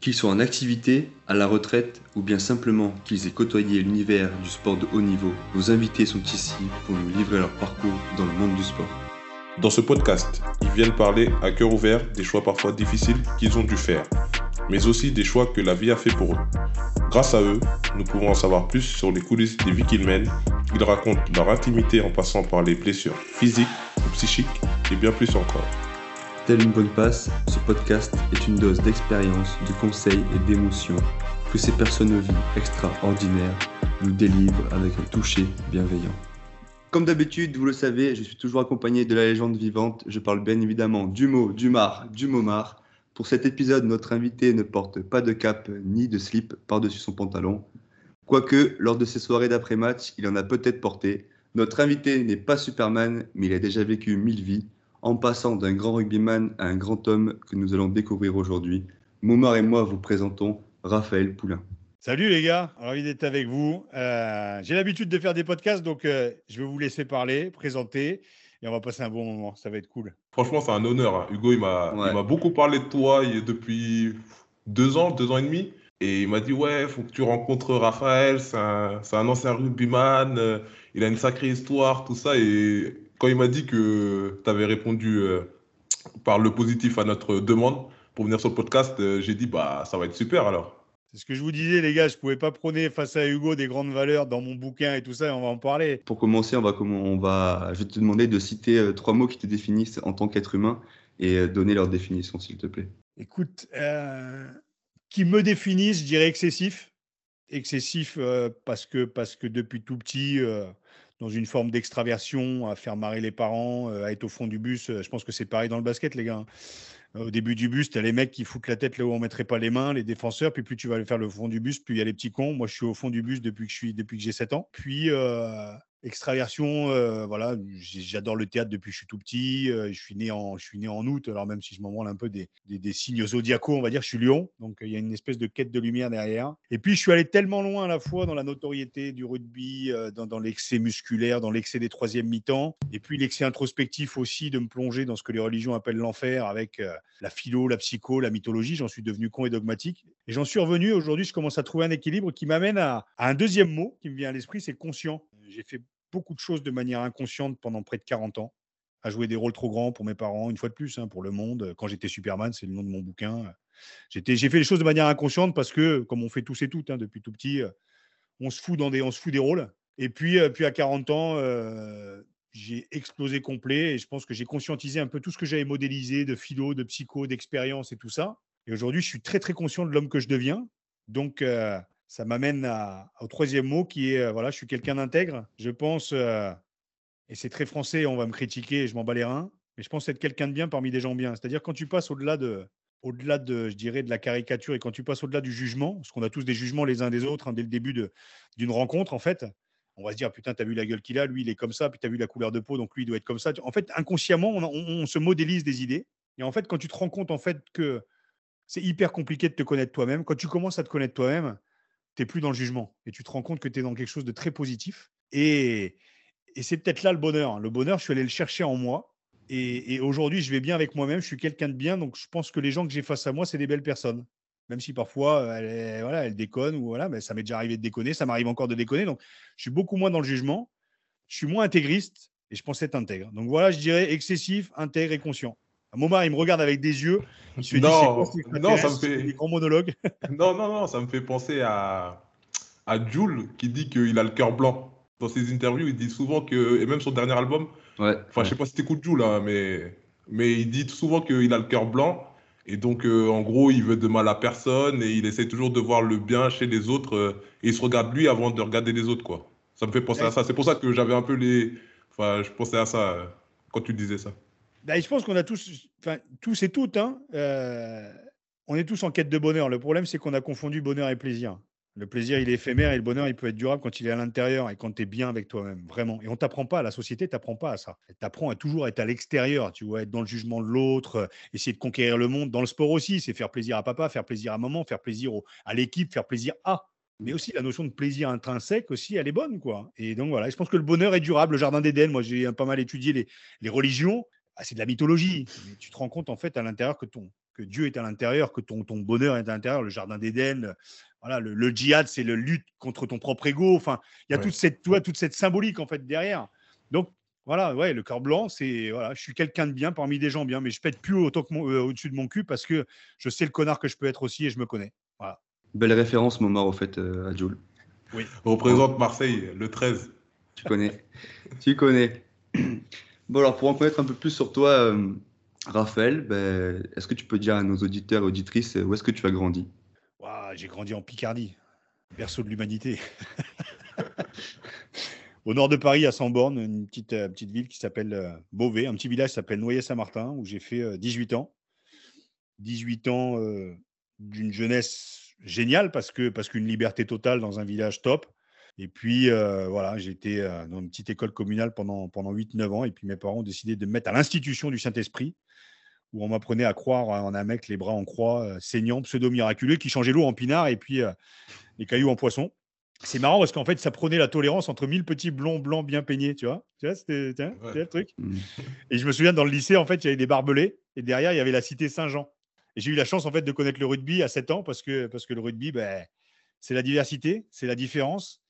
Qu'ils soient en activité, à la retraite ou bien simplement qu'ils aient côtoyé l'univers du sport de haut niveau, nos invités sont ici pour nous livrer leur parcours dans le monde du sport. Dans ce podcast, ils viennent parler à cœur ouvert des choix parfois difficiles qu'ils ont dû faire, mais aussi des choix que la vie a fait pour eux. Grâce à eux, nous pouvons en savoir plus sur les coulisses des vies qu'ils mènent. Ils racontent leur intimité en passant par les blessures physiques ou psychiques et bien plus encore. Telle une bonne passe, ce podcast est une dose d'expérience, de conseils et d'émotions que ces personnes de vie extraordinaires nous délivrent avec un toucher bienveillant. Comme d'habitude, vous le savez, je suis toujours accompagné de la légende vivante. Je parle bien évidemment du mot, du mar, du momar. Pour cet épisode, notre invité ne porte pas de cape ni de slip par-dessus son pantalon. Quoique, lors de ses soirées d'après-match, il en a peut-être porté. Notre invité n'est pas Superman, mais il a déjà vécu mille vies en passant d'un grand rugbyman à un grand homme que nous allons découvrir aujourd'hui. Moumar et moi vous présentons Raphaël Poulain. Salut les gars, ravi d'être avec vous. Euh, j'ai l'habitude de faire des podcasts, donc euh, je vais vous laisser parler, présenter, et on va passer un bon moment. Ça va être cool. Franchement, c'est un honneur. hein. Hugo, il m'a beaucoup parlé de toi il- depuis deux ans, deux ans et demi. Et il m'a dit, ouais, faut que tu rencontres Raphaël, c'est un, un ancien rugbyman, euh, il a une sacrée histoire, tout ça. Et quand il m'a dit que tu avais répondu euh, par le positif à notre demande pour venir sur le podcast, euh, j'ai dit, bah, ça va être super alors. C'est ce que je vous disais les gars, je pouvais pas prôner face à Hugo des grandes valeurs dans mon bouquin et tout ça, et on va en parler. Pour commencer, on va, comment- on va, je vais te demander de citer euh, trois mots qui te définissent en tant qu'être humain et donner leur définition, s'il te plaît. Écoute, euh, qui me définissent, je dirais excessif. Excessif euh, parce, que, parce que depuis tout petit, euh, dans une forme d'extraversion, à faire marrer les parents, euh, à être au fond du bus, euh, je pense que c'est pareil dans le basket, les gars. hein. Au début du bus, tu as les mecs qui foutent la tête là où on mettrait pas les mains, les défenseurs, puis plus tu vas faire le fond du bus, plus il y a les petits cons. Moi, je suis au fond du bus depuis que depuis que j'ai 7 ans. Puis euh, extraversion, euh, voilà, j'adore le théâtre depuis que je suis tout petit. euh, je suis né en je suis né en août, alors même si je m'en branle un peu des, des, signes zodiacaux, on va dire, je suis lion, donc euh, il y a une espèce de quête de lumière derrière. Et puis je suis allé tellement loin à la fois dans la notoriété du rugby, dans, dans l'excès musculaire, dans l'excès des troisièmes mi-temps, et puis l'excès introspectif aussi de me plonger dans ce que les religions appellent l'enfer avec la philo, la psycho, la mythologie. J'en suis devenu con et dogmatique. Et j'en suis revenu aujourd'hui, je commence à trouver un équilibre qui m'amène à, un deuxième mot qui me vient à l'esprit, c'est conscient. J'ai fait beaucoup de choses de manière inconsciente pendant près de 40 ans, à jouer des rôles trop grands pour mes parents, une fois de plus, hein, pour le monde. Quand j'étais Superman, c'est le nom de mon bouquin. J'ai fait les choses de manière inconsciente parce que, comme on fait tous et toutes hein, depuis tout petit, euh, on se fout des, on se fout des rôles. Et puis, euh, puis à 40 ans, euh, j'ai explosé complet et je pense que j'ai conscientisé un peu tout ce que j'avais modélisé de philo, de psycho, d'expérience et tout ça. Et aujourd'hui, je suis très très conscient de l'homme que je deviens. Donc, euh, ça m'amène au troisième mot qui est, euh, voilà, je suis quelqu'un d'intègre. Je pense, euh, et c'est très français, on va me critiquer, je m'en bats les reins, mais je pense être quelqu'un de bien parmi des gens bien. C'est-à-dire quand tu passes au-delà de, au-delà de, je dirais, de la caricature et quand tu passes au-delà du jugement, parce qu'on a tous des jugements les uns des autres hein, dès le début d'une rencontre, en fait, on va se dire, putain, t'as vu la gueule qu'il a, lui, il est comme ça, puis t'as vu la couleur de peau, donc lui, il doit être comme ça. En fait, inconsciemment, on, on- on se modélise des idées. Et en fait, quand tu te rends compte, en fait, que c'est hyper compliqué de te connaître toi-même, quand tu commences à te connaître toi-même, tu n'es plus dans le jugement et tu te rends compte que tu es dans quelque chose de très positif. Et, et c'est peut-être là le bonheur. hein. Le bonheur, je suis allé le chercher en moi. Et, et aujourd'hui, je vais bien avec moi-même. Je suis quelqu'un de bien. Donc, je pense que les gens que j'ai face à moi, c'est des belles personnes. Même si parfois, est- voilà, elles déconnent ou voilà, mais ça m'est déjà arrivé de déconner. Ça m'arrive encore de déconner. Donc, je suis beaucoup moins dans le jugement. Je suis moins intégriste et je pense être intègre. Donc, voilà, je dirais excessif, intègre et conscient. Momar, il me regarde avec des yeux. Il se dit, Non, c'est quoi non, ça me fait- C'est Des grands monologues. Non, non, non, ça me fait penser à, à Jules qui dit qu'il a le cœur blanc. Dans ses interviews, il dit souvent que, et même son dernier album, Ouais. enfin, je sais pas si t'écoutes Jules, hein, mais, mais il dit souvent qu'il a le cœur blanc. Et donc, euh, en gros, il veut de mal à personne et il essaie toujours de voir le bien chez les autres. euh, et il se regarde lui avant de regarder les autres, quoi. Ça me fait penser à ça. C'est pour ça que j'avais un peu les. Enfin, je pensais à ça euh, quand tu disais ça. Bah, je pense qu'on a tous, enfin, tous et toutes, hein, euh, on est tous en quête de bonheur. Le problème, c'est qu'on a confondu bonheur et plaisir. Le plaisir, il est éphémère et le bonheur, il peut être durable quand il est à l'intérieur et quand tu es bien avec toi-même, vraiment. Et on t'apprend pas, la société t'apprend pas à ça. T'apprend à toujours être à l'extérieur, tu vois, être dans le jugement de l'autre, euh, essayer de conquérir le monde. Dans le sport aussi, c'est faire plaisir à papa, faire plaisir à maman, faire plaisir à l'équipe, faire plaisir à. Mais aussi la notion de plaisir intrinsèque aussi, elle est bonne, quoi. Et donc voilà, je pense que le bonheur est durable. Le jardin d'Éden, moi j'ai pas mal étudié les religions. Ah, c'est de la mythologie. Mais tu te rends compte en fait à l'intérieur que ton, que Dieu est à l'intérieur, que ton, ton bonheur est à l'intérieur, le jardin d'Éden. Voilà, le, djihad, c'est le lutte contre ton propre ego. Enfin, il y a toute cette, toi, toute cette symbolique en fait derrière. Donc voilà, ouais, le cœur blanc, c'est voilà, je suis quelqu'un de bien parmi des gens bien, mais je pète plus autant que euh, au-dessus de mon cul parce que je sais le connard que je peux être aussi et je me connais. Voilà. Belle référence, Momar, au fait, euh, à Jules. Oui. Représente Marseille, le 13. Tu connais. tu connais. Bon, alors pour en connaître un peu plus sur toi, euh, Raphaël, ben, est-ce que tu peux dire à nos auditeurs et auditrices où est-ce que tu as grandi? J'ai grandi en Picardie, berceau de l'humanité. au nord de Paris, à Samborne, une petite, euh, ville qui s'appelle euh, Beauvais, un petit village qui s'appelle Noyer-Saint-Martin, où j'ai fait 18 euh, ans. 18 ans d'une jeunesse géniale parce que parce qu'une liberté totale dans un village top. Et puis voilà, j'ai été dans une petite école communale pendant, pendant 8-9 ans. Et puis mes parents ont décidé de me mettre à l'institution du Saint-Esprit, où on m'apprenait à croire en un mec, les bras en croix, saignant, pseudo-miraculeux, qui changeait l'eau en pinard et puis les cailloux en poisson c'est marrant parce qu'en fait, ça prenait la tolérance entre mille petits blonds blancs bien peignés, tu vois. Tu vois, c'était le truc. Mmh. Et je me souviens, dans le lycée, en fait, il y avait des barbelés et derrière, il y avait la cité Saint-Jean. Et j'ai eu la chance, en fait, de connaître le rugby à 7 ans parce que, parce que le rugby, ben, c'est la diversité, c'est la différence.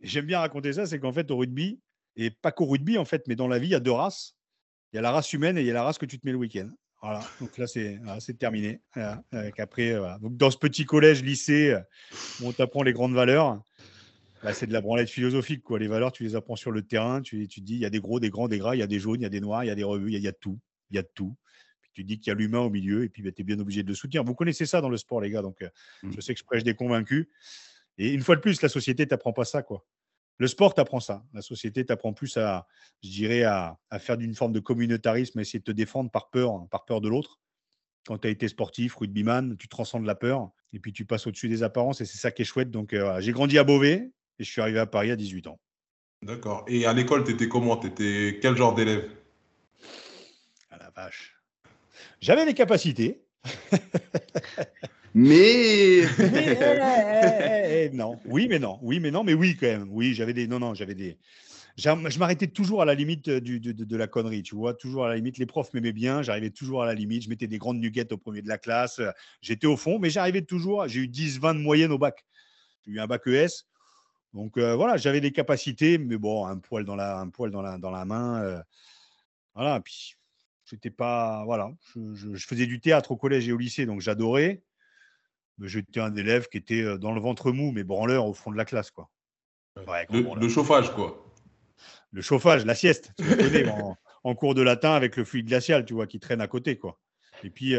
J'aime bien raconter ça, c'est qu'en fait, au rugby, et pas qu'au rugby, en fait, mais dans la vie, il y a deux races. Il y a la race humaine et il y a la race que tu te mets le week-end. Voilà, donc là, c'est terminé. après, Donc, dans ce petit collège, lycée, où on t'apprend les grandes valeurs, bah, c'est de la branlette philosophique. Quoi. Les valeurs, tu les apprends sur le terrain. Tu, tu dis, il y a des gros, des grands, des gras, il y a des jaunes, il y a des noirs, il y a des revues, il y, a de tout. Il y a de tout. Puis tu dis qu'il y a l'humain au milieu et puis bah, tu es bien obligé de le soutenir. Vous connaissez ça dans le sport, les gars. Donc, euh, mmh. je sais que je prêche des convaincus. Et une fois de plus, la société t'apprend pas ça. quoi. Le sport t'apprend ça. La société t'apprend plus à, je dirais, à, faire d'une forme de communautarisme, à essayer de te défendre par peur, par peur de l'autre. Quand tu as été sportif, rugbyman, tu transcendes la peur et puis tu passes au-dessus des apparences et c'est ça qui est chouette. Donc, euh, j'ai grandi à Beauvais, et je suis arrivé à Paris à 18 ans. D'accord. Et à l'école, tu étais comment? Tu étais quel genre d'élève? À la vache. J'avais des capacités. mais... non. Oui, mais non. Oui, mais non. Mais oui, quand même. Oui, j'avais des. Non, non, j'avais des. Je m'arrêtais toujours à la limite du, de, de, la connerie, tu vois, toujours à la limite. Les profs m'aimaient bien, j'arrivais toujours à la limite. Je mettais des grandes nuggets au premier de la classe. J'étais au fond, mais j'arrivais toujours. J'ai eu 10, 20 de moyenne au bac. J'ai eu un bac ES. Donc euh, voilà, j'avais des capacités, mais bon, un poil dans la, un poil dans la, dans la main. Euh, voilà, puis j'étais pas. Voilà, je, faisais du théâtre au collège et au lycée, donc j'adorais. J'étais un élève qui était dans le ventre mou, mais branleur au fond de la classe, quoi. le, chauffage, quoi. Le chauffage, la sieste, tu connais, en, cours de latin avec le fluide glacial, tu vois, qui traîne à côté, quoi. Et puis,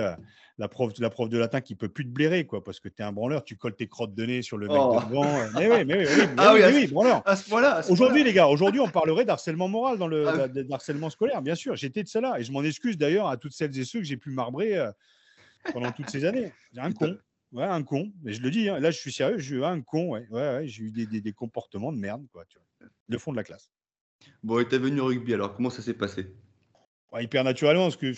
la prof, la prof de latin qui peut plus te blairer, quoi, parce que tu es un branleur, tu colles tes crottes de nez sur le mec oh. devant. Euh, mais oui, mais oui, oui, ah oui, oui, branleur. À ce point-là. Aujourd'hui, les gars, aujourd'hui, on parlerait d'harcèlement moral dans le ah harcèlement scolaire, bien sûr. J'étais de cela. Et je m'en excuse d'ailleurs à toutes celles et ceux que j'ai pu marbrer euh, pendant toutes ces années. J'ai un con. Ouais, un con. Mais je le dis, hein, là, je suis sérieux, j'ai eu un con. Ouais, ouais, j'ai eu des, des, comportements de merde, quoi, tu vois, de fond de la classe. Bon, et t'es venu au rugby, alors comment ça s'est passé? Hyper naturellement, parce que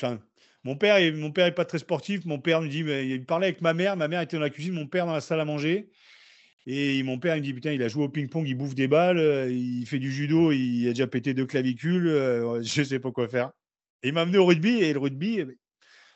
mon père, mon père est pas très sportif. Mon père me dit, mais il parlait avec ma mère. Ma mère était dans la cuisine, mon père dans la salle à manger. Et mon père il me dit putain, il a joué au ping-pong, il bouffe des balles, euh, il fait du judo, il a déjà pété deux clavicules, euh, je sais pas quoi faire. Et il m'a amené au rugby et le rugby, eh ben,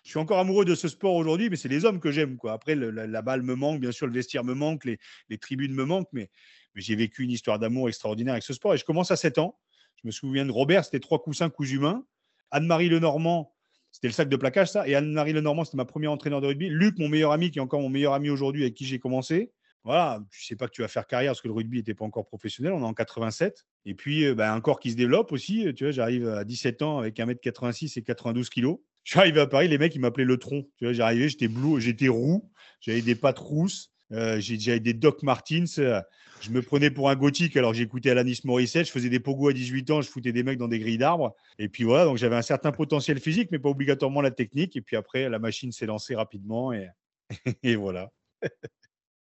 je suis encore amoureux de ce sport aujourd'hui, mais c'est les hommes que j'aime. Après la, balle me manque, bien sûr le vestiaire me manque, les, tribunes me manquent, mais, j'ai vécu une histoire d'amour extraordinaire avec ce sport et je commence à 7 ans. Je me souviens de Robert, c'était trois coussins coups humains. Anne-Marie Lenormand, c'était le sac de plaquage, ça. Et Anne-Marie Lenormand, c'était ma première entraîneur de rugby. Luc, mon meilleur ami, qui est encore mon meilleur ami aujourd'hui, avec qui j'ai commencé. Voilà, tu sais pas que tu vas faire carrière parce que le rugby n'était pas encore professionnel. On est en 87. Et puis, euh, bah, un corps qui se développe aussi. Tu vois, j'arrive à 17 ans avec 1m86 et 92 kg. Je suis arrivé à Paris, les mecs, ils m'appelaient le tronc. Tu vois, j'arrivais, j'étais bleu, j'étais roux, j'avais des pattes rousses, euh, j'avais des Doc Martins. Euh, je me prenais pour un gothique alors j'écoutais Alanis Morissette, je faisais des pogos à 18 ans, je foutais des mecs dans des grilles d'arbres. Et puis voilà, donc j'avais un certain potentiel physique, mais pas obligatoirement la technique. Et puis après, la machine s'est lancée rapidement et, voilà.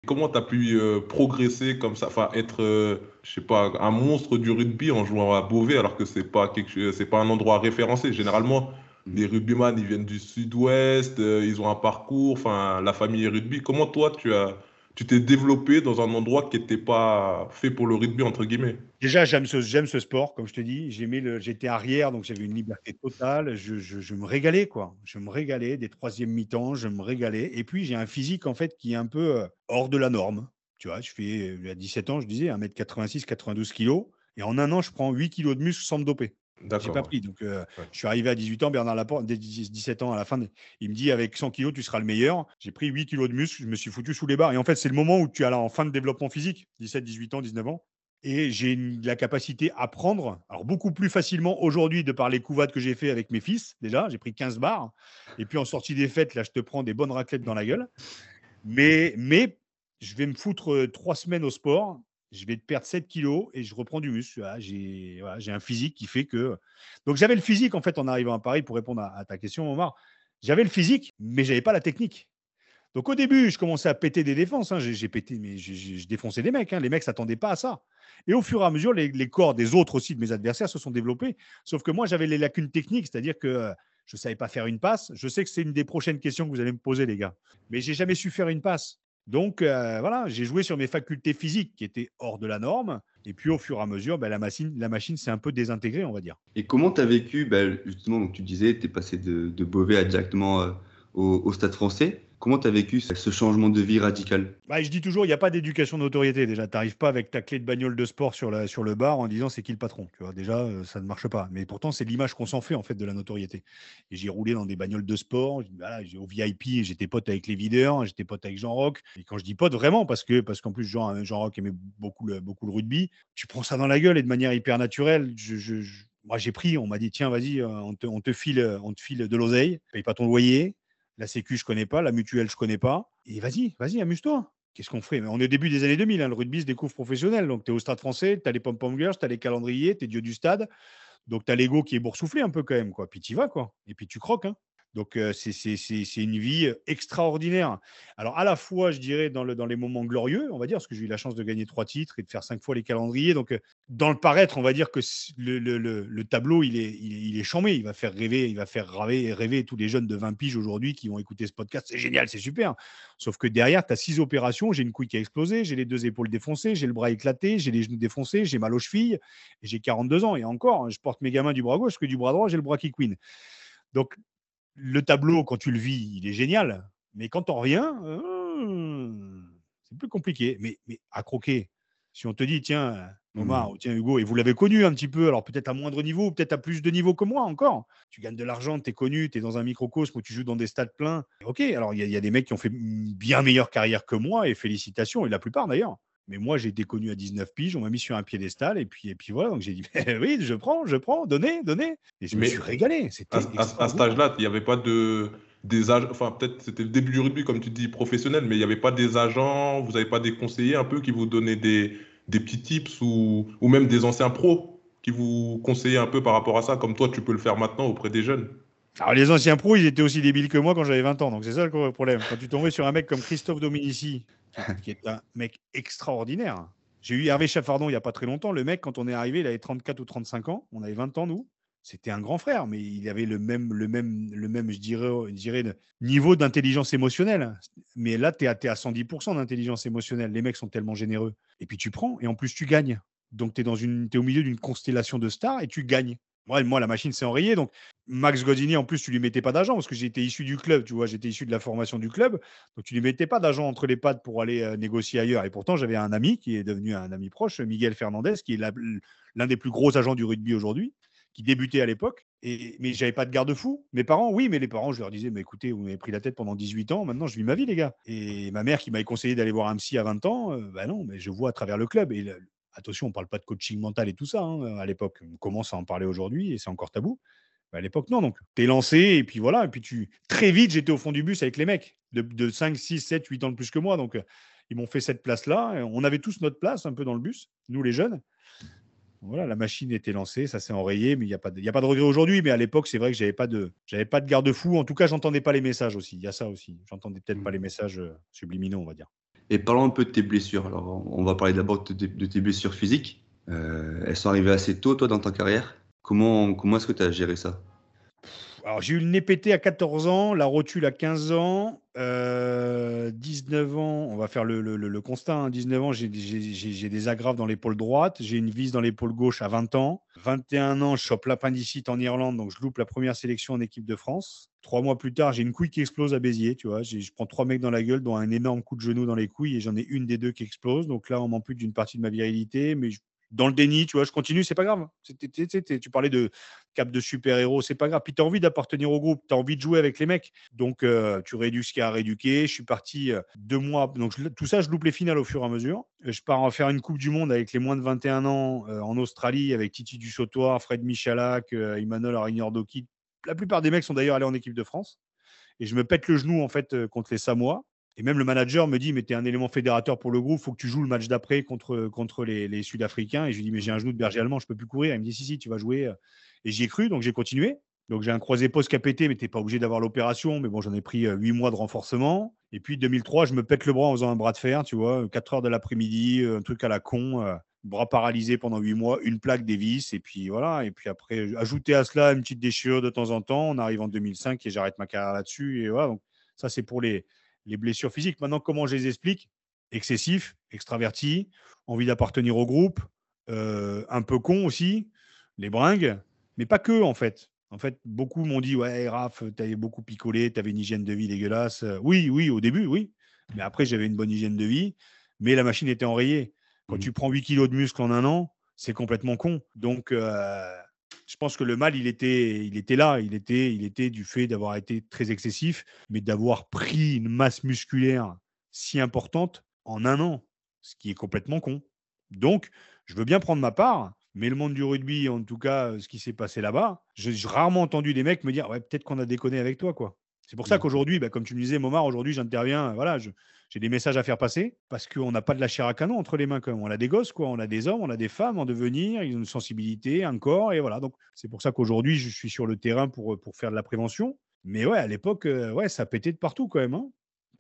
Comment tu as pu euh, progresser comme ça, enfin être, euh, je sais pas, un monstre du rugby en jouant à Beauvais alors que c'est pas pas un endroit référencé. Généralement. Les rugbyman ils viennent du sud-ouest, euh, ils ont un parcours, enfin la famille rugby. Comment toi tu as tu t'es développé dans un endroit qui n'était pas fait pour le rugby, entre guillemets? Déjà, j'aime ce, sport, comme je te dis. j'étais arrière, donc j'avais une liberté totale. Je, me régalais, quoi. Je me régalais. Des troisièmes mi-temps, je me régalais. Et puis, j'ai un physique, en fait, qui est un peu euh, hors de la norme. Tu vois, je fais, à 17 ans, je disais, 1m86, 92 kg. Et en un an, je prends 8 kg de muscle sans me doper. J'ai pas pris. Donc, euh, je suis arrivé à 18 ans, Bernard Laporte, dès 17 ans à la fin, il me dit avec 100 kilos, tu seras le meilleur. J'ai pris 8 kilos de muscle, je me suis foutu sous les barres. Et en fait, c'est le moment où tu es en fin de développement physique, 17, 18 ans, 19 ans. Et j'ai la capacité à prendre, alors beaucoup plus facilement aujourd'hui de par les couvades que j'ai fait avec mes fils, déjà, j'ai pris 15 barres. Et puis en sortie des fêtes, là, je te prends des bonnes raclettes dans la gueule. Mais, mais je vais me foutre euh, trois semaines au sport je vais perdre 7 kilos et je reprends du muscle. j'ai un physique qui fait que. Donc j'avais le physique en fait en arrivant à Paris pour répondre à, ta question, Omar. J'avais le physique, mais j'avais pas la technique. Donc au début, je commençais à péter des défenses. Hein. J'ai pété, mais je défonçais des mecs. Hein. Les mecs s'attendaient pas à ça. Et au fur et à mesure, les, corps des autres aussi de mes adversaires se sont développés. Sauf que moi, j'avais les lacunes techniques, c'est-à-dire que je ne savais pas faire une passe. Je sais que c'est une des prochaines questions que vous allez me poser, les gars. Mais j'ai jamais su faire une passe. Donc euh, voilà, j'ai joué sur mes facultés physiques qui étaient hors de la norme. Et puis au fur et à mesure, ben, la machine, la machine s'est un peu désintégrée, on va dire. Et comment tu as vécu, ben, justement, donc tu disais, tu es passé de, Beauvais à directement euh, au, Stade français. Comment tu as vécu ce changement de vie radical? Bah, Je dis toujours, il n'y a pas d'éducation d'autorité. Déjà, tu n'arrives pas avec ta clé de bagnole de sport sur, le bar en disant c'est qui le patron? Tu vois, déjà, euh, ça ne marche pas. Mais pourtant, c'est l'image qu'on s'en fait en fait de la notoriété. Et j'ai roulé dans des bagnoles de sport. Voilà, au VIP, j'étais pote avec les videurs, j'étais pote avec Jean Rock. Et quand je dis pote, vraiment, parce que qu'en plus Jean, Jean Rock aimait beaucoup le, beaucoup le rugby, tu prends ça dans la gueule et de manière hyper naturelle. moi, j'ai pris, on m'a dit, tiens, vas-y, euh, on te, on te, file, on te file de l'oseille, paye pas ton loyer, la Sécu, je connais pas. La mutuelle, je connais pas. Et vas-y, vas-y, amuse-toi. Qu'est-ce qu'on ferait? On est au début des années 2000. Hein, le rugby se découvre professionnel. Donc, tu es au stade français, tu as les pom-pom girls, tu as les calendriers, tu es dieu du stade. Donc, tu as l'ego qui est boursouflé un peu quand même. Quoi. Puis tu vas, quoi. Et puis tu croques. Hein. Donc, c'est une vie extraordinaire. Alors, à la fois, je dirais, dans, le, dans les moments glorieux, on va dire, parce que j'ai eu la chance de gagner trois titres et de faire cinq fois les calendriers. Donc, dans le paraître, on va dire que le, le, le, tableau, il est, il, est chambé. Il va faire rêver, il va faire rêver, rêver tous les jeunes de 20 piges aujourd'hui qui vont écouter ce podcast. C'est génial, c'est super. Sauf que derrière, tu as six opérations. J'ai une couille qui a explosé, j'ai les deux épaules défoncées, j'ai le bras éclaté, j'ai les genoux défoncés, j'ai mal aux chevilles j'ai 42 ans. Et encore, je porte mes gamins du bras gauche, que du bras droit, j'ai le bras qui queen. Donc, le tableau, quand tu le vis, il est génial. Mais quand on revient, euh, c'est plus compliqué. Mais, mais à croquer, si on te dit, tiens, Omar, mmh. ou tiens, Hugo, et vous l'avez connu un petit peu, alors peut-être à moindre niveau, peut-être à plus de niveau que moi encore. Tu gagnes de l'argent, tu es connu, tu es dans un microcosme où tu joues dans des stades pleins. Ok, alors il y, a des mecs qui ont fait bien meilleure carrière que moi, et félicitations, et la plupart d'ailleurs. Mais moi, j'ai été connu à 19 piges, on m'a mis sur un piédestal, et puis, et puis voilà, donc j'ai dit, oui, je prends, je prends, donnez, donnez. Et je me suis régalé. À, à, à cet âge-là, il n'y avait pas de. Des enfin peut-être c'était le début du rugby comme tu dis professionnel, mais il n'y avait pas des agents, vous n'avez pas des conseillers un peu qui vous donnaient des, des petits tips ou, ou même des anciens pros qui vous conseillaient un peu par rapport à ça, comme toi tu peux le faire maintenant auprès des jeunes. Alors les anciens pros, ils étaient aussi débiles que moi quand j'avais 20 ans, donc c'est ça le problème. Quand tu tombais sur un mec comme Christophe Dominici, qui est un mec extraordinaire. J'ai eu Hervé Chaffardon il n'y a pas très longtemps. Le mec, quand on est arrivé, il avait 34 ou 35 ans. On avait 20 ans, nous. C'était un grand frère, mais il avait le même, le même, le même je, dirais, je dirais, niveau d'intelligence émotionnelle. Mais là, tu es, es, à 110% d'intelligence émotionnelle. Les mecs sont tellement généreux. Et puis tu prends, et en plus, tu gagnes. Donc, tu es, es au milieu d'une constellation de stars et tu gagnes. Moi, la machine s'est enrayée. Donc, Max Godini, en plus, tu lui mettais pas d'argent parce que j'étais issu du club, tu vois, j'étais issu de la formation du club. Donc, tu lui mettais pas d'argent entre les pattes pour aller euh, négocier ailleurs. Et pourtant, j'avais un ami qui est devenu un ami proche, Miguel Fernandez, qui est l'un des plus gros agents du rugby aujourd'hui, qui débutait à l'époque. Et, mais j'avais pas de garde-fou. Mes parents, oui, mais les parents, je leur disais, mais écoutez, vous m'avez pris la tête pendant 18 ans, maintenant je vis ma vie, les gars. Et ma mère qui m'avait conseillé d'aller voir un psy à 20 ans, euh, bah non, mais je vois à travers le club. Et Attention, on ne parle pas de coaching mental et tout ça hein, à l'époque. On commence à en parler aujourd'hui et c'est encore tabou. à l'époque, non. Donc, tu es lancé et puis voilà. Et puis, tu très vite, j'étais au fond du bus avec les mecs de, 5, 6, 7, 8 ans de plus que moi. Donc, ils m'ont fait cette place-là. On avait tous notre place un peu dans le bus, nous les jeunes. Voilà, la machine était lancée, ça s'est enrayé, mais il n'y a, pas de, a pas de regret aujourd'hui. Mais à l'époque, c'est vrai que j'avais pas de, j'avais pas de garde-fou. En tout cas, j'entendais pas les messages aussi. Il y a ça aussi. J'entendais peut-être pas les mmh. messages euh, subliminaux, on va dire. Et parlons un peu de tes blessures. Alors, on va parler d'abord de, tes blessures physiques. Euh, elles sont arrivées assez tôt, toi, dans ta carrière. Comment, comment est-ce que tu as géré ça? Alors j'ai eu le nez pété à 14 ans, la rotule à 15 ans, 19 euh, ans, on va faire le, constat, 19 hein, ans, j'ai des agrafes dans l'épaule droite, j'ai une vis dans l'épaule gauche à 20 ans, 21 ans, je chope l'appendicite en Irlande, donc je loupe la première sélection en équipe de France. Trois mois plus tard, j'ai une couille qui explose à Béziers, tu vois, je prends trois mecs dans la gueule, dont un énorme coup de genou dans les couilles, et j'en ai une des deux qui explose, donc là on m'ampute d'une partie de ma virilité, mais je dans le déni, tu vois, je continue, c'est pas grave. tu parlais de cap de super-héros, c'est pas grave. Puis tu as envie d'appartenir au groupe, tu as envie de jouer avec les mecs. Donc, euh, tu réduis ce qu'il y a à rééduquer. Je suis parti euh, deux mois. Donc, tout ça, je loupe les finales au fur et à mesure. Je pars en faire une Coupe du Monde avec les moins de 21 ans euh, en Australie, avec Titi Dussautoir, Fred Michalak, Emmanuel Arignordoki. La plupart des mecs sont d'ailleurs allés en équipe de France. Et je me pète le genou, en fait, contre les Samoa. Et même le manager me dit, mais tu es un élément fédérateur pour le groupe, il faut que tu joues le match d'après contre, contre les, Sud-Africains. Et je lui dis, mais j'ai un genou de berger allemand, je peux plus courir. Il me dit, si, si, tu vas jouer. Et j'y ai cru, donc j'ai continué. Donc j'ai un croisé poste qui a pété, mais tu n'es pas obligé d'avoir l'opération. Mais bon, j'en ai pris euh, huit mois de renforcement. Et puis 2003, je me pète le bras en faisant un bras de fer, tu vois, 4 heures de l'après-midi, euh, un truc à la con, euh, bras paralysé pendant huit mois, une plaque des vis. Et puis voilà. Et puis après, ajouter à cela une petite déchirure de temps en temps. On arrive en 2005 et j'arrête ma carrière là-dessus. Et voilà. Donc ça, c'est pour les, les blessures physiques. Maintenant, comment je les explique? Excessif, extraverti, envie d'appartenir au groupe, euh, un peu con aussi, les bringues, mais pas que en fait. En fait, beaucoup m'ont dit Ouais, Raph, avais beaucoup picolé, tu avais une hygiène de vie dégueulasse. Oui, oui, au début, oui. Mais après, j'avais une bonne hygiène de vie, mais la machine était enrayée. Quand mmh. tu prends 8 kilos de muscle en un an, c'est complètement con. Donc, euh, je pense que le mal, il était, il était là. Il était, il était du fait d'avoir été très excessif, mais d'avoir pris une masse musculaire si importante en un an, ce qui est complètement con. Donc, je veux bien prendre ma part, mais le monde du rugby, en tout cas, ce qui s'est passé là-bas, j'ai rarement entendu des mecs me dire ouais, peut-être qu'on a déconné avec toi, quoi. C'est pour ça mmh. qu'aujourd'hui, bah, comme tu me disais, Momar, aujourd'hui, j'interviens. Voilà, j'ai des messages à faire passer parce qu'on n'a pas de la chair à canon entre les mains. Quand On a des gosses, quoi. On a des hommes, on a des femmes en devenir. Ils ont une sensibilité, un corps, et voilà. Donc, c'est pour ça qu'aujourd'hui, je suis sur le terrain pour, pour faire de la prévention. Mais ouais, à l'époque, euh, ouais, ça pétait de partout quand même. Hein.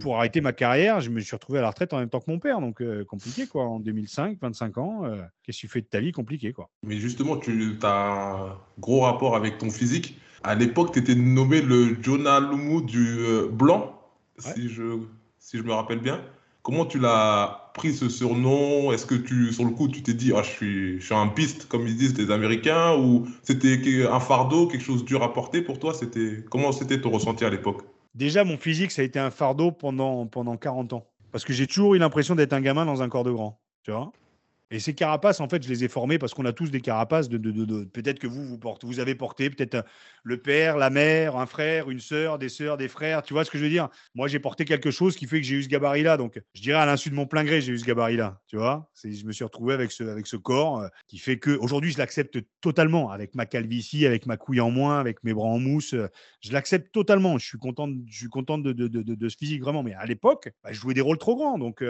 Pour arrêter ma carrière, je me suis retrouvé à la retraite en même temps que mon père. Donc, euh, compliqué, quoi. En 2005, 25 ans, euh, qu'est-ce que tu fais de ta vie Compliqué, quoi? Mais justement, tu as un gros rapport avec ton physique. À l'époque, tu étais nommé le Jonah Lumu du euh, blanc, si, je, si je me rappelle bien. Comment tu l'as pris ce surnom? Est-ce que tu, sur le coup, tu t'es dit, ah, je, suis, je suis un piste, comme ils disent les Américains, ou c'était un fardeau, quelque chose dur à porter pour toi? C'était Comment c'était ton ressenti à l'époque? Déjà, mon physique, ça a été un fardeau pendant, pendant 40 ans. Parce que j'ai toujours eu l'impression d'être un gamin dans un corps de grand. Tu vois? Et ces carapaces, en fait, je les ai formées parce qu'on a tous des carapaces. De, peut-être que vous, vous, portez, vous avez porté peut-être euh, le père, la mère, un frère, une sœur, des sœurs, des frères. Tu vois ce que je veux dire? Moi, j'ai porté quelque chose qui fait que j'ai eu ce gabarit-là. Donc, je dirais à l'insu de mon plein gré, j'ai eu ce gabarit-là. Tu vois? Je me suis retrouvé avec ce, avec ce corps euh, qui fait que aujourd'hui, je l'accepte totalement. Avec ma calvitie, avec ma couille en moins, avec mes bras en mousse. Euh, je l'accepte totalement. Je suis content, je suis content de, ce physique, vraiment. Mais à l'époque, bah, je jouais des rôles trop grands. Donc,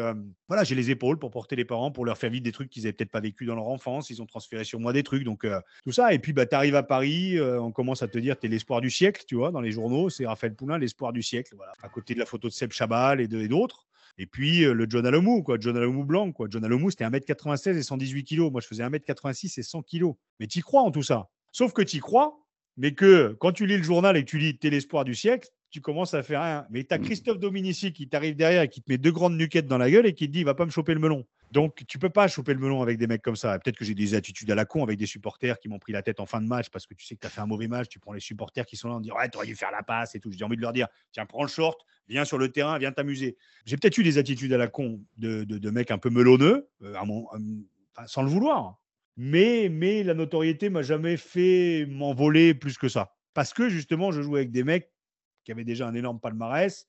voilà, j'ai les épaules pour porter les parents, pour leur faire vivre des qu'ils n'avaient peut-être pas vécu dans leur enfance. Ils ont transféré sur moi des trucs. Donc, euh, tout ça. Et puis, bah, tu arrives à Paris, euh, on commence à te dire, tu es l'espoir du siècle, tu vois, dans les journaux. C'est Raphaël Poulain, l'espoir du siècle. À côté de la photo de Seb Chabal et d'autres. Et puis, euh, le John Alomou, quoi. John Alomou blanc, quoi. John Alomou, c'était 1m96 et 118 kg. Moi, je faisais 1m86 et 100 kg. Mais tu crois en tout ça. Sauf que tu crois, mais que quand tu lis le journal et que tu lis T'es l'espoir du siècle, tu commences à faire rien. Mais tu as mmh. Christophe Dominici qui t'arrive derrière et qui te met deux grandes nuquettes dans la gueule et qui te dit va pas me choper le melon. Donc, tu peux pas choper le melon avec des mecs comme ça. Peut-être que j'ai des attitudes à la con avec des supporters qui m'ont pris la tête en fin de match parce que tu sais que tu as fait un mauvais match. Tu prends les supporters qui sont là en disant Ouais, tu aurais dû faire la passe et tout. J'ai envie de leur dire Tiens, prends le short, viens sur le terrain, viens t'amuser. J'ai peut-être eu des attitudes à la con de, de, mecs un peu melonneux, euh, sans le vouloir. Mais, mais la notoriété m'a jamais fait m'envoler plus que ça. Parce que justement, je jouais avec des mecs qui avaient déjà un énorme palmarès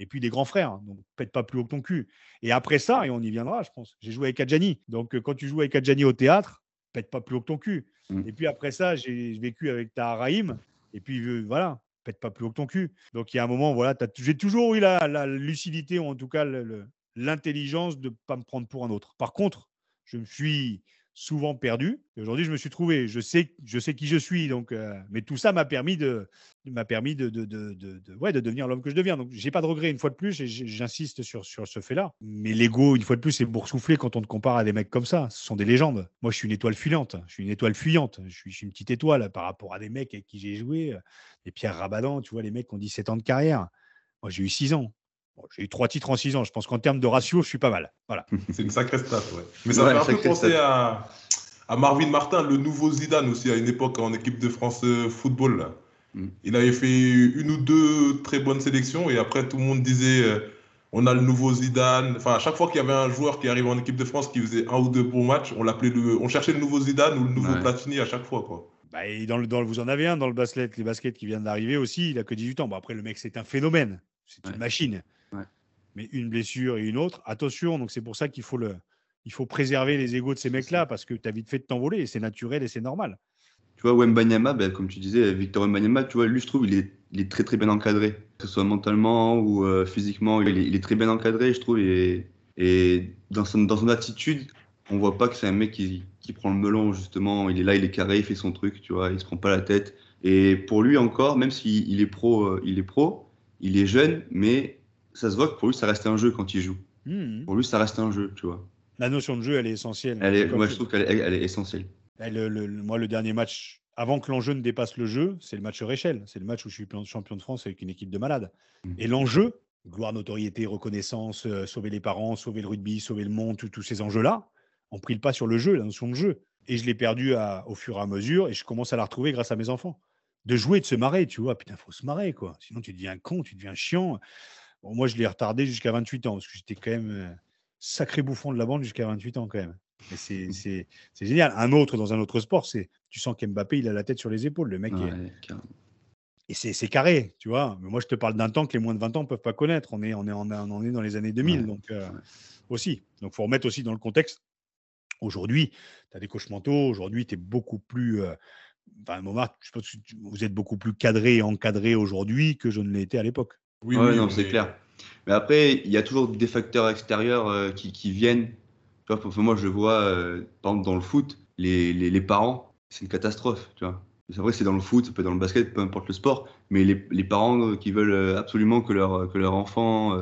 et puis des grands frères. Donc, pète pas plus haut que ton cul. Et après ça, et on y viendra, je pense, j'ai joué avec Adjani. Donc, euh, quand tu joues avec Adjani au théâtre, pète pas plus haut que ton cul. Mmh. Et puis après ça, j'ai vécu avec Taharaïm. Et puis euh, voilà, pète pas plus haut que ton cul. Donc, il y a un moment, voilà, j'ai toujours eu la, lucidité, ou en tout cas l'intelligence de ne pas me prendre pour un autre. Par contre, je me suis souvent perdu. Aujourd'hui, je me suis trouvé. Je sais, je sais qui je suis. Donc, euh, mais tout ça m'a permis de, m'a permis de, de, de, ouais, de devenir l'homme que je deviens. Donc, j'ai pas de regret une fois de plus. J'insiste sur, sur ce fait-là. Mais l'ego, une fois de plus, c'est boursouflé quand on te compare à des mecs comme ça. Ce sont des légendes. Moi, je suis une étoile filante. Je suis une étoile fuyante. Je suis, une petite étoile par rapport à des mecs avec qui j'ai joué. Les Pierre Rabadan, tu vois, les mecs qui ont 17 ans de carrière. Moi, j'ai eu 6 ans. J'ai eu trois titres en 6 ans. Je pense qu'en termes de ratio, je suis pas mal. Voilà. C'est une sacrée stat, ouais. Mais ça ouais, fait un peu penser à, à, Marvin Martin, le nouveau Zidane aussi, à une époque en équipe de France euh, football. Mm. Il avait fait une ou deux très bonnes sélections et après, tout le monde disait euh, on a le nouveau Zidane. Enfin, à chaque fois qu'il y avait un joueur qui arrivait en équipe de France qui faisait un ou deux bons matchs, on l'appelait le, on cherchait le nouveau Zidane ou le nouveau Platini à chaque fois, quoi. Bah, dans le, dans vous en avez un dans le basket, les baskets qui viennent d'arriver aussi. Il a que 18 ans. Bon, après, le mec, c'est un phénomène. C'est une machine. Mais une blessure et une autre, attention. Donc, c'est pour ça qu'il faut, le, il faut préserver les égaux de ces mecs-là parce que tu as vite fait de t'envoler et c'est naturel et c'est normal. Tu vois, Wembanyama, ben, comme tu disais, Victor Wembanyama, tu vois, lui, je trouve, il est, il est très, très bien encadré. Que ce soit mentalement ou euh, physiquement, il est, il est, très bien encadré, je trouve. Et, et dans, son, dans son attitude, on voit pas que c'est un mec qui, qui, prend le melon, justement. Il est là, il est carré, il fait son truc, tu vois, il se prend pas la tête. Et pour lui encore, même s'il est pro, euh, il est pro, il est jeune, mais ça se voit que pour lui, ça reste un jeu quand il joue. Mmh. Pour lui, ça reste un jeu, tu vois. La notion de jeu, elle est essentielle. Elle est, moi, je trouve qu'elle elle est essentielle. Le, moi, le dernier match, avant que l'enjeu ne dépasse le jeu, c'est le match Réchelle. C'est le match où je suis champion de France avec une équipe de malades. Mmh. Et l'enjeu, gloire, notoriété, reconnaissance, euh, sauver les parents, sauver le rugby, sauver le monde, tous ces enjeux-là, ont pris le pas sur le jeu, la notion de jeu. Et je l'ai perdu au fur et à mesure et je commence à la retrouver grâce à mes enfants. De jouer, de se marrer, tu vois. Putain, faut se marrer, quoi. Sinon, tu deviens con, tu deviens chiant. Bon, moi, je l'ai retardé jusqu'à 28 ans parce que j'étais quand même euh, sacré bouffon de la bande jusqu'à 28 ans, quand même. C'est génial. Un autre dans un autre sport, c'est tu sens qu'Mbappé, il a la tête sur les épaules. Le mec est... Et c'est carré, tu vois. Mais moi, je te parle d'un temps que les moins de 20 ans ne peuvent pas connaître. On est, on est, on est dans les années 2000, donc euh, aussi. Donc, il faut remettre aussi dans le contexte Aujourd'hui, tu as des coachs mentaux. Aujourd'hui, tu es beaucoup plus. Euh, enfin, Momar, je pense que vous êtes beaucoup plus cadré et encadré aujourd'hui que je ne l'ai été à l'époque. Oui, oui non, c'est clair. Mais après, il y a toujours des facteurs extérieurs euh, qui, qui, viennent. Tu vois, moi, je vois, euh, par exemple, dans le foot, les, les, les parents, c'est une catastrophe. Tu vois. C'est vrai, c'est dans le foot, ça peut être dans le basket, peu importe le sport, mais les, les parents qui veulent absolument que leur, que leur enfant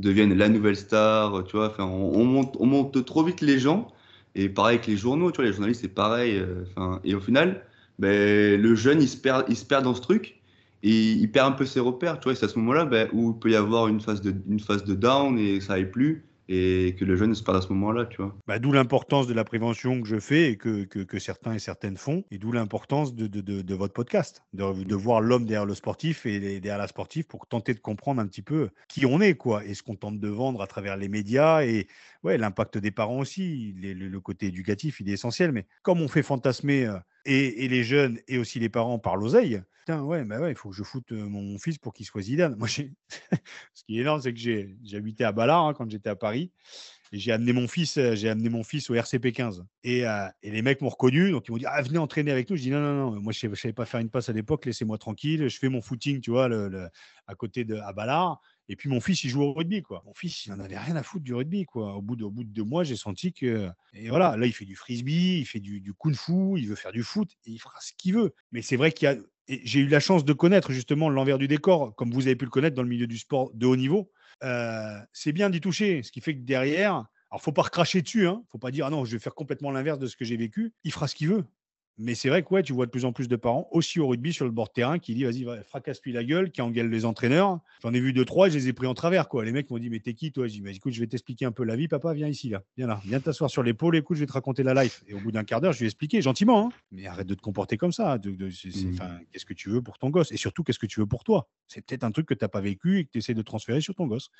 devienne la nouvelle star, tu vois, enfin, on, on, monte, on monte trop vite les gens et pareil avec les journaux, tu vois, les journalistes, c'est pareil. Euh, enfin, et au final, ben, le jeune, il se, perd, il se perd dans ce truc et il perd un peu ses repères. Tu vois, c'est à ce moment-là ben, où il peut y avoir une phase, de, une phase de down et ça aille plus et que le jeune se perd à ce moment-là, tu vois. Bah, d'où l'importance de la prévention que je fais et que, que, certains et certaines font, et d'où l'importance de, de, de, votre podcast, de, voir l'homme derrière le sportif et derrière la sportive pour tenter de comprendre un petit peu qui on est, quoi, et ce qu'on tente de vendre à travers les médias et ouais, l'impact des parents aussi, le, le, côté éducatif, il est essentiel, mais comme on fait fantasmer euh, et, les jeunes et aussi les parents par l'oseille, Putain, ouais, bah ouais, il faut que je foute mon fils pour qu'il soit Zidane. Moi, ce qui est énorme, c'est que habité à Ballard hein, quand j'étais à Paris. J'ai amené mon fils, amené mon fils au RCP 15. Et, et les mecs m'ont reconnu, donc ils m'ont dit ah venez entraîner avec nous. Je dis non non non, moi je ne savais pas faire une passe à l'époque, laissez-moi tranquille. Je fais mon footing, tu vois, le, à côté de à Ballard. Et puis mon fils, il joue au rugby, quoi. Mon fils, il n'en avait rien à foutre du rugby, quoi. Au bout de, au bout de deux mois, j'ai senti que. Et voilà, là, il fait du frisbee, il fait du, du kung-fu, il veut faire du foot, et il fera ce qu'il veut. Mais c'est vrai qu'il y a j'ai eu la chance de connaître justement l'envers du décor, comme vous avez pu le connaître dans le milieu du sport de haut niveau. Euh, c'est bien d'y toucher, ce qui fait que derrière, alors faut pas recracher dessus, hein, faut pas dire ah non, je vais faire complètement l'inverse de ce que j'ai vécu. Il fera ce qu'il veut. Mais c'est vrai que ouais, tu vois de plus en plus de parents, aussi au rugby sur le bord de terrain, qui disent vas-y, fracasse-lui la gueule, qui engueule les entraîneurs. J'en ai vu deux, trois, je les ai pris en travers. Quoi. Les mecs m'ont dit Mais t'es qui toi? Je dis Écoute, je vais t'expliquer un peu la vie, papa, viens ici, là. Viens là, viens t'asseoir sur l'épaule, écoute, je vais te raconter la life. Et au bout d'un quart d'heure, je lui ai expliqué gentiment, hein. mais arrête de te comporter comme ça. De, mmh. Qu'est-ce que tu veux pour ton gosse? Et surtout, qu'est-ce que tu veux pour toi? C'est peut-être un truc que tu n'as pas vécu et que tu essaies de transférer sur ton gosse.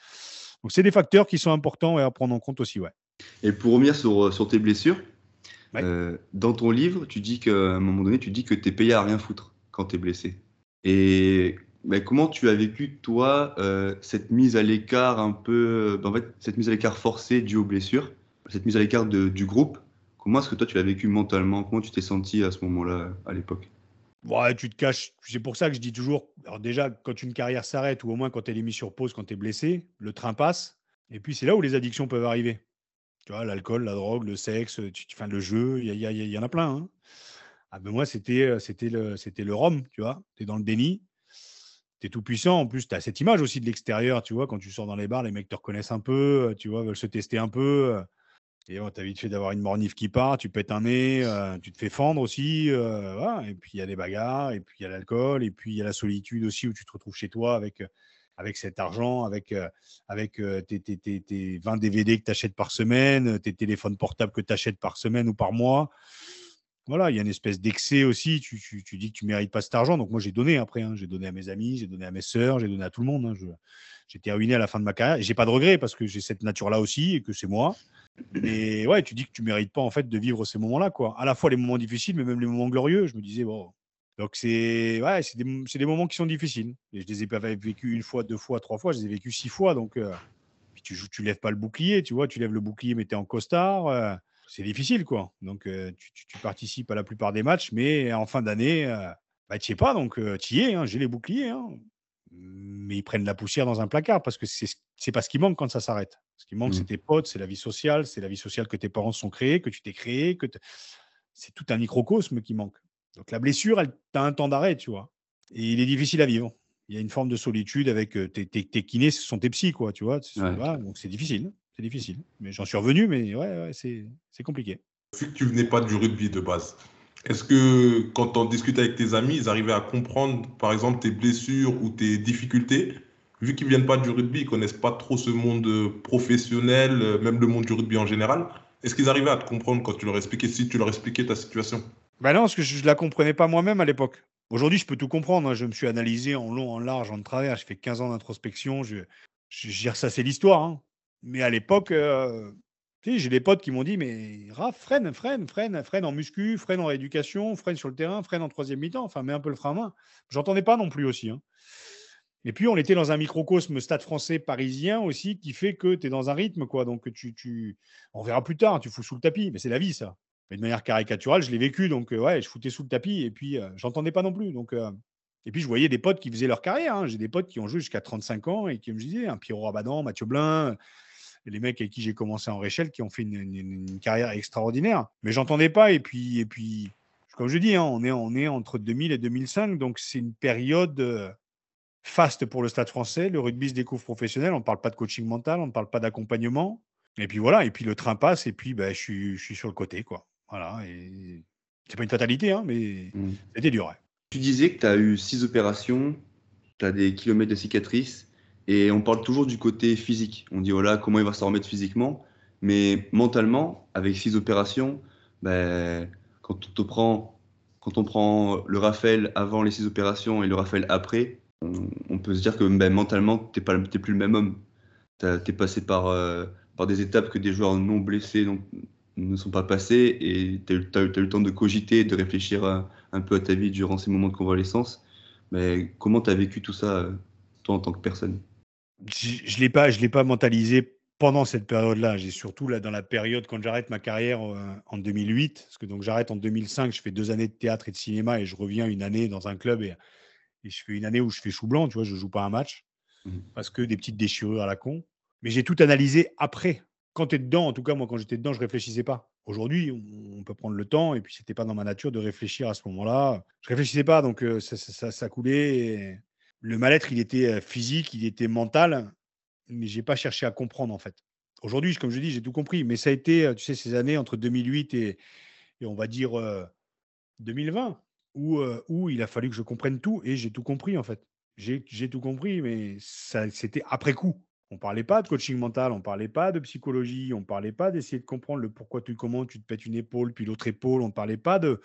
Donc, c'est des facteurs qui sont importants à prendre en compte aussi, ouais. Et pour revenir sur, sur tes blessures, euh, dans ton livre, tu dis qu'à un moment donné, tu dis que tu es payé à rien foutre quand tu es blessé. Et bah, comment tu as vécu, toi, euh, cette mise à l'écart un peu, bah, en fait, cette mise à l'écart forcée due aux blessures, cette mise à l'écart du groupe? Comment est-ce que toi, tu l'as vécu mentalement? Comment tu t'es senti à ce moment-là, à l'époque? Ouais, tu te caches. C'est pour ça que je dis toujours. Alors, déjà, quand une carrière s'arrête, ou au moins quand elle est mise sur pause, quand tu es blessé, le train passe. Et puis, c'est là où les addictions peuvent arriver. Tu vois, l'alcool, la drogue, le sexe, tu, enfin, le jeu, il y, y, en a plein. Hein. Ah moi, c'était, le, le rhum, tu vois. Tu es dans le déni, tu es tout puissant. En plus, tu as cette image aussi de l'extérieur, tu vois. Quand tu sors dans les bars, les mecs te reconnaissent un peu, tu vois, veulent se tester un peu. Et tu as vite fait d'avoir une mornif qui part, tu pètes un nez, tu te fais fendre aussi. Et puis il y a des bagarres, et puis il y a l'alcool, et puis il y a la solitude aussi où tu te retrouves chez toi avec avec cet argent, avec, euh, euh, tes, tes, tes, 20 DVD que tu achètes par semaine, tes téléphones portables que tu achètes par semaine ou par mois. Voilà, il y a une espèce d'excès aussi. Tu, dis que tu ne mérites pas cet argent. Donc, moi, j'ai donné après. Hein. J'ai donné à mes amis, j'ai donné à mes sœurs, j'ai donné à tout le monde. Hein. J'étais ruiné à la fin de ma carrière. Et j'ai pas de regrets parce que j'ai cette nature-là aussi et que c'est moi. Mais ouais, tu dis que tu ne mérites pas en fait de vivre ces moments-là. À la fois les moments difficiles, mais même les moments glorieux. Je me disais, bon, donc, c'est ouais, c'est des, des, moments qui sont difficiles. Et je les ai pas vécu une fois, deux fois, trois fois, je les ai vécus six fois. Donc, euh, puis tu, tu lèves pas le bouclier, tu vois, tu lèves le bouclier, mais tu es en costard. Euh, c'est difficile, quoi. Donc, euh, tu, tu, participes à la plupart des matchs, mais en fin d'année, bah, tu sais pas. Donc, tu y es, hein, j'ai les boucliers. Hein. mais ils prennent la poussière dans un placard parce que c'est pas ce qui manque quand ça s'arrête. Ce qui manque, mmh. c'est tes potes, c'est la vie sociale, c'est la vie sociale que tes parents sont créés, que tu t'es créé, que c'est tout un microcosme qui manque. Donc la blessure, elle as un temps d'arrêt, tu vois. Et il est difficile à vivre. Il y a une forme de solitude avec tes, tes, kinés, ce sont tes psys, quoi, tu vois. donc c'est difficile, c'est difficile. Mais j'en suis revenu, mais ouais, c'est compliqué. Vu que tu venais pas du rugby de base, est-ce que quand on discute avec tes amis, ils arrivaient à comprendre, par exemple, tes blessures ou tes difficultés? Vu qu'ils viennent pas du rugby, ils connaissent pas trop ce monde professionnel, même le monde du rugby en général. Est-ce qu'ils arrivaient à te comprendre quand tu leur expliquais, si tu leur expliquais ta situation? Ben non, parce que je ne la comprenais pas moi-même à l'époque. Aujourd'hui, je peux tout comprendre. Hein. Je me suis analysé en long, en large, en travers. J'ai fait 15 ans d'introspection. Je, je, ça, c'est l'histoire. Hein. Mais à l'époque, euh, j'ai des potes qui m'ont dit Mais Raph, freine, freine, freine, freine en muscu, freine en rééducation, freine sur le terrain, freine en troisième mi-temps. Enfin, mets un peu le frein à main. J'entendais pas non plus aussi. Hein. Et puis, on était dans un microcosme stade français parisien aussi qui fait que tu es dans un rythme. quoi. Donc, tu, on verra plus tard, tu fous sous le tapis. Mais c'est la vie, ça de manière caricaturale, je l'ai vécu. Donc, ouais, je foutais sous le tapis et puis euh, j'entendais pas non plus. Donc, et puis, je voyais des potes qui faisaient leur carrière. Hein. J'ai des potes qui ont joué jusqu'à 35 ans et qui me disaient, Pierrot Rabadan, Mathieu Blin, les mecs avec qui j'ai commencé en Réchelle qui ont fait une, carrière extraordinaire. Mais j'entendais pas. Et puis, et puis comme je dis, hein, on, est, on est entre 2000 et 2005. Donc, c'est une période faste pour le stade français. Le rugby se découvre professionnel. On ne parle pas de coaching mental, on ne parle pas d'accompagnement. Et puis voilà, et puis le train passe, et puis ben, je, suis, je suis sur le côté. quoi. Voilà, et c'est pas une fatalité, hein, mais mmh. c'était dur. Tu disais que tu as eu six opérations, tu as des kilomètres de cicatrices, et on parle toujours du côté physique. On dit, voilà, comment il va s'en remettre physiquement, mais mentalement, avec six opérations, ben, quand, on prend, quand on prend le Raphaël avant les six opérations et le Raphaël après, on, peut se dire que ben, mentalement, tu n'es plus le même homme. Tu es passé par, euh, par des étapes que des joueurs non blessés, non, ne sont pas passés et tu as, eu le temps de cogiter, de réfléchir un peu à ta vie durant ces moments de convalescence. Mais comment tu as vécu tout ça, toi, en tant que personne? Je ne l'ai pas, pas mentalisé pendant cette période-là. J'ai surtout là, dans la période quand j'arrête ma carrière euh, en 2008, parce que donc j'arrête en 2005, je fais deux années de théâtre et de cinéma et je reviens une année dans un club et, je fais une année où je fais chou blanc, tu vois, je joue pas un match mmh. parce que des petites déchirures à la con. Mais j'ai tout analysé après quand tu es dedans, en tout cas, moi, quand j'étais dedans, je réfléchissais pas. Aujourd'hui, on peut prendre le temps, et puis c'était pas dans ma nature de réfléchir à ce moment-là. Je réfléchissais pas, donc ça, ça, coulait. Le mal-être, il était physique, il était mental, mais j'ai pas cherché à comprendre en fait. Aujourd'hui, comme je dis, j'ai tout compris, mais ça a été, tu sais, ces années entre 2008 et, on va dire 2020, où, où il a fallu que je comprenne tout, et j'ai tout compris en fait. J'ai tout compris, mais c'était après coup. On parlait pas de coaching mental, on parlait pas de psychologie, on parlait pas d'essayer de comprendre le pourquoi tu comment tu te pètes une épaule puis l'autre épaule, on parlait pas de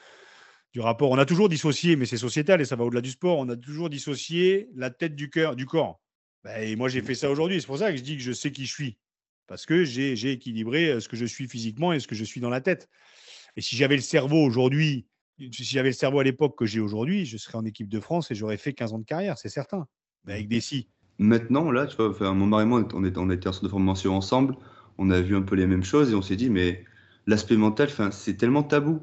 du rapport. On a toujours dissocié, mais c'est sociétal et ça va au-delà du sport. On a toujours dissocié la tête du cœur, du corps. Ben, et moi, j'ai fait ça aujourd'hui. C'est pour ça que je dis que je sais qui je suis. Parce que j'ai équilibré euh, ce que je suis physiquement et ce que je suis dans la tête. Et si j'avais le cerveau aujourd'hui, si j'avais le cerveau à l'époque que j'ai aujourd'hui, je serais en équipe de France et j'aurais fait 15 ans de carrière, c'est certain. Mais avec des si. Maintenant, là, tu vois, enfin, mon mari et moi, on était, on était en de formation ensemble, on a vu un peu les mêmes choses et on s'est dit, mais l'aspect mental, c'est tellement tabou.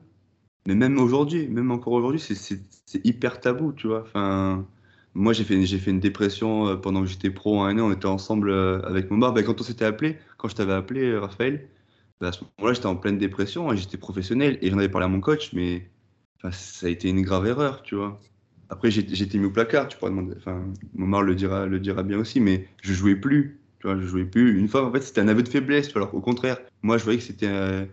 Mais même aujourd'hui, même encore aujourd'hui, c'est hyper tabou, tu vois. Enfin, moi, j'ai fait, fait une dépression euh, pendant que j'étais pro en année, on était ensemble euh, avec mon bar. Ben, quand on s'était appelé, quand je t'avais appelé, euh, Raphaël, bah, à ce moment-là, j'étais en pleine dépression, j'étais professionnel et j'en avais parlé à mon coach, mais ça a été une grave erreur, tu vois. Après, j'étais mis au placard, tu pourrais demander. Enfin, Momar le dira, le dira bien aussi, mais je jouais plus. Tu vois, je jouais plus. Une fois, en fait, c'était un aveu de faiblesse. Alors au contraire, moi, je voyais que c'était. je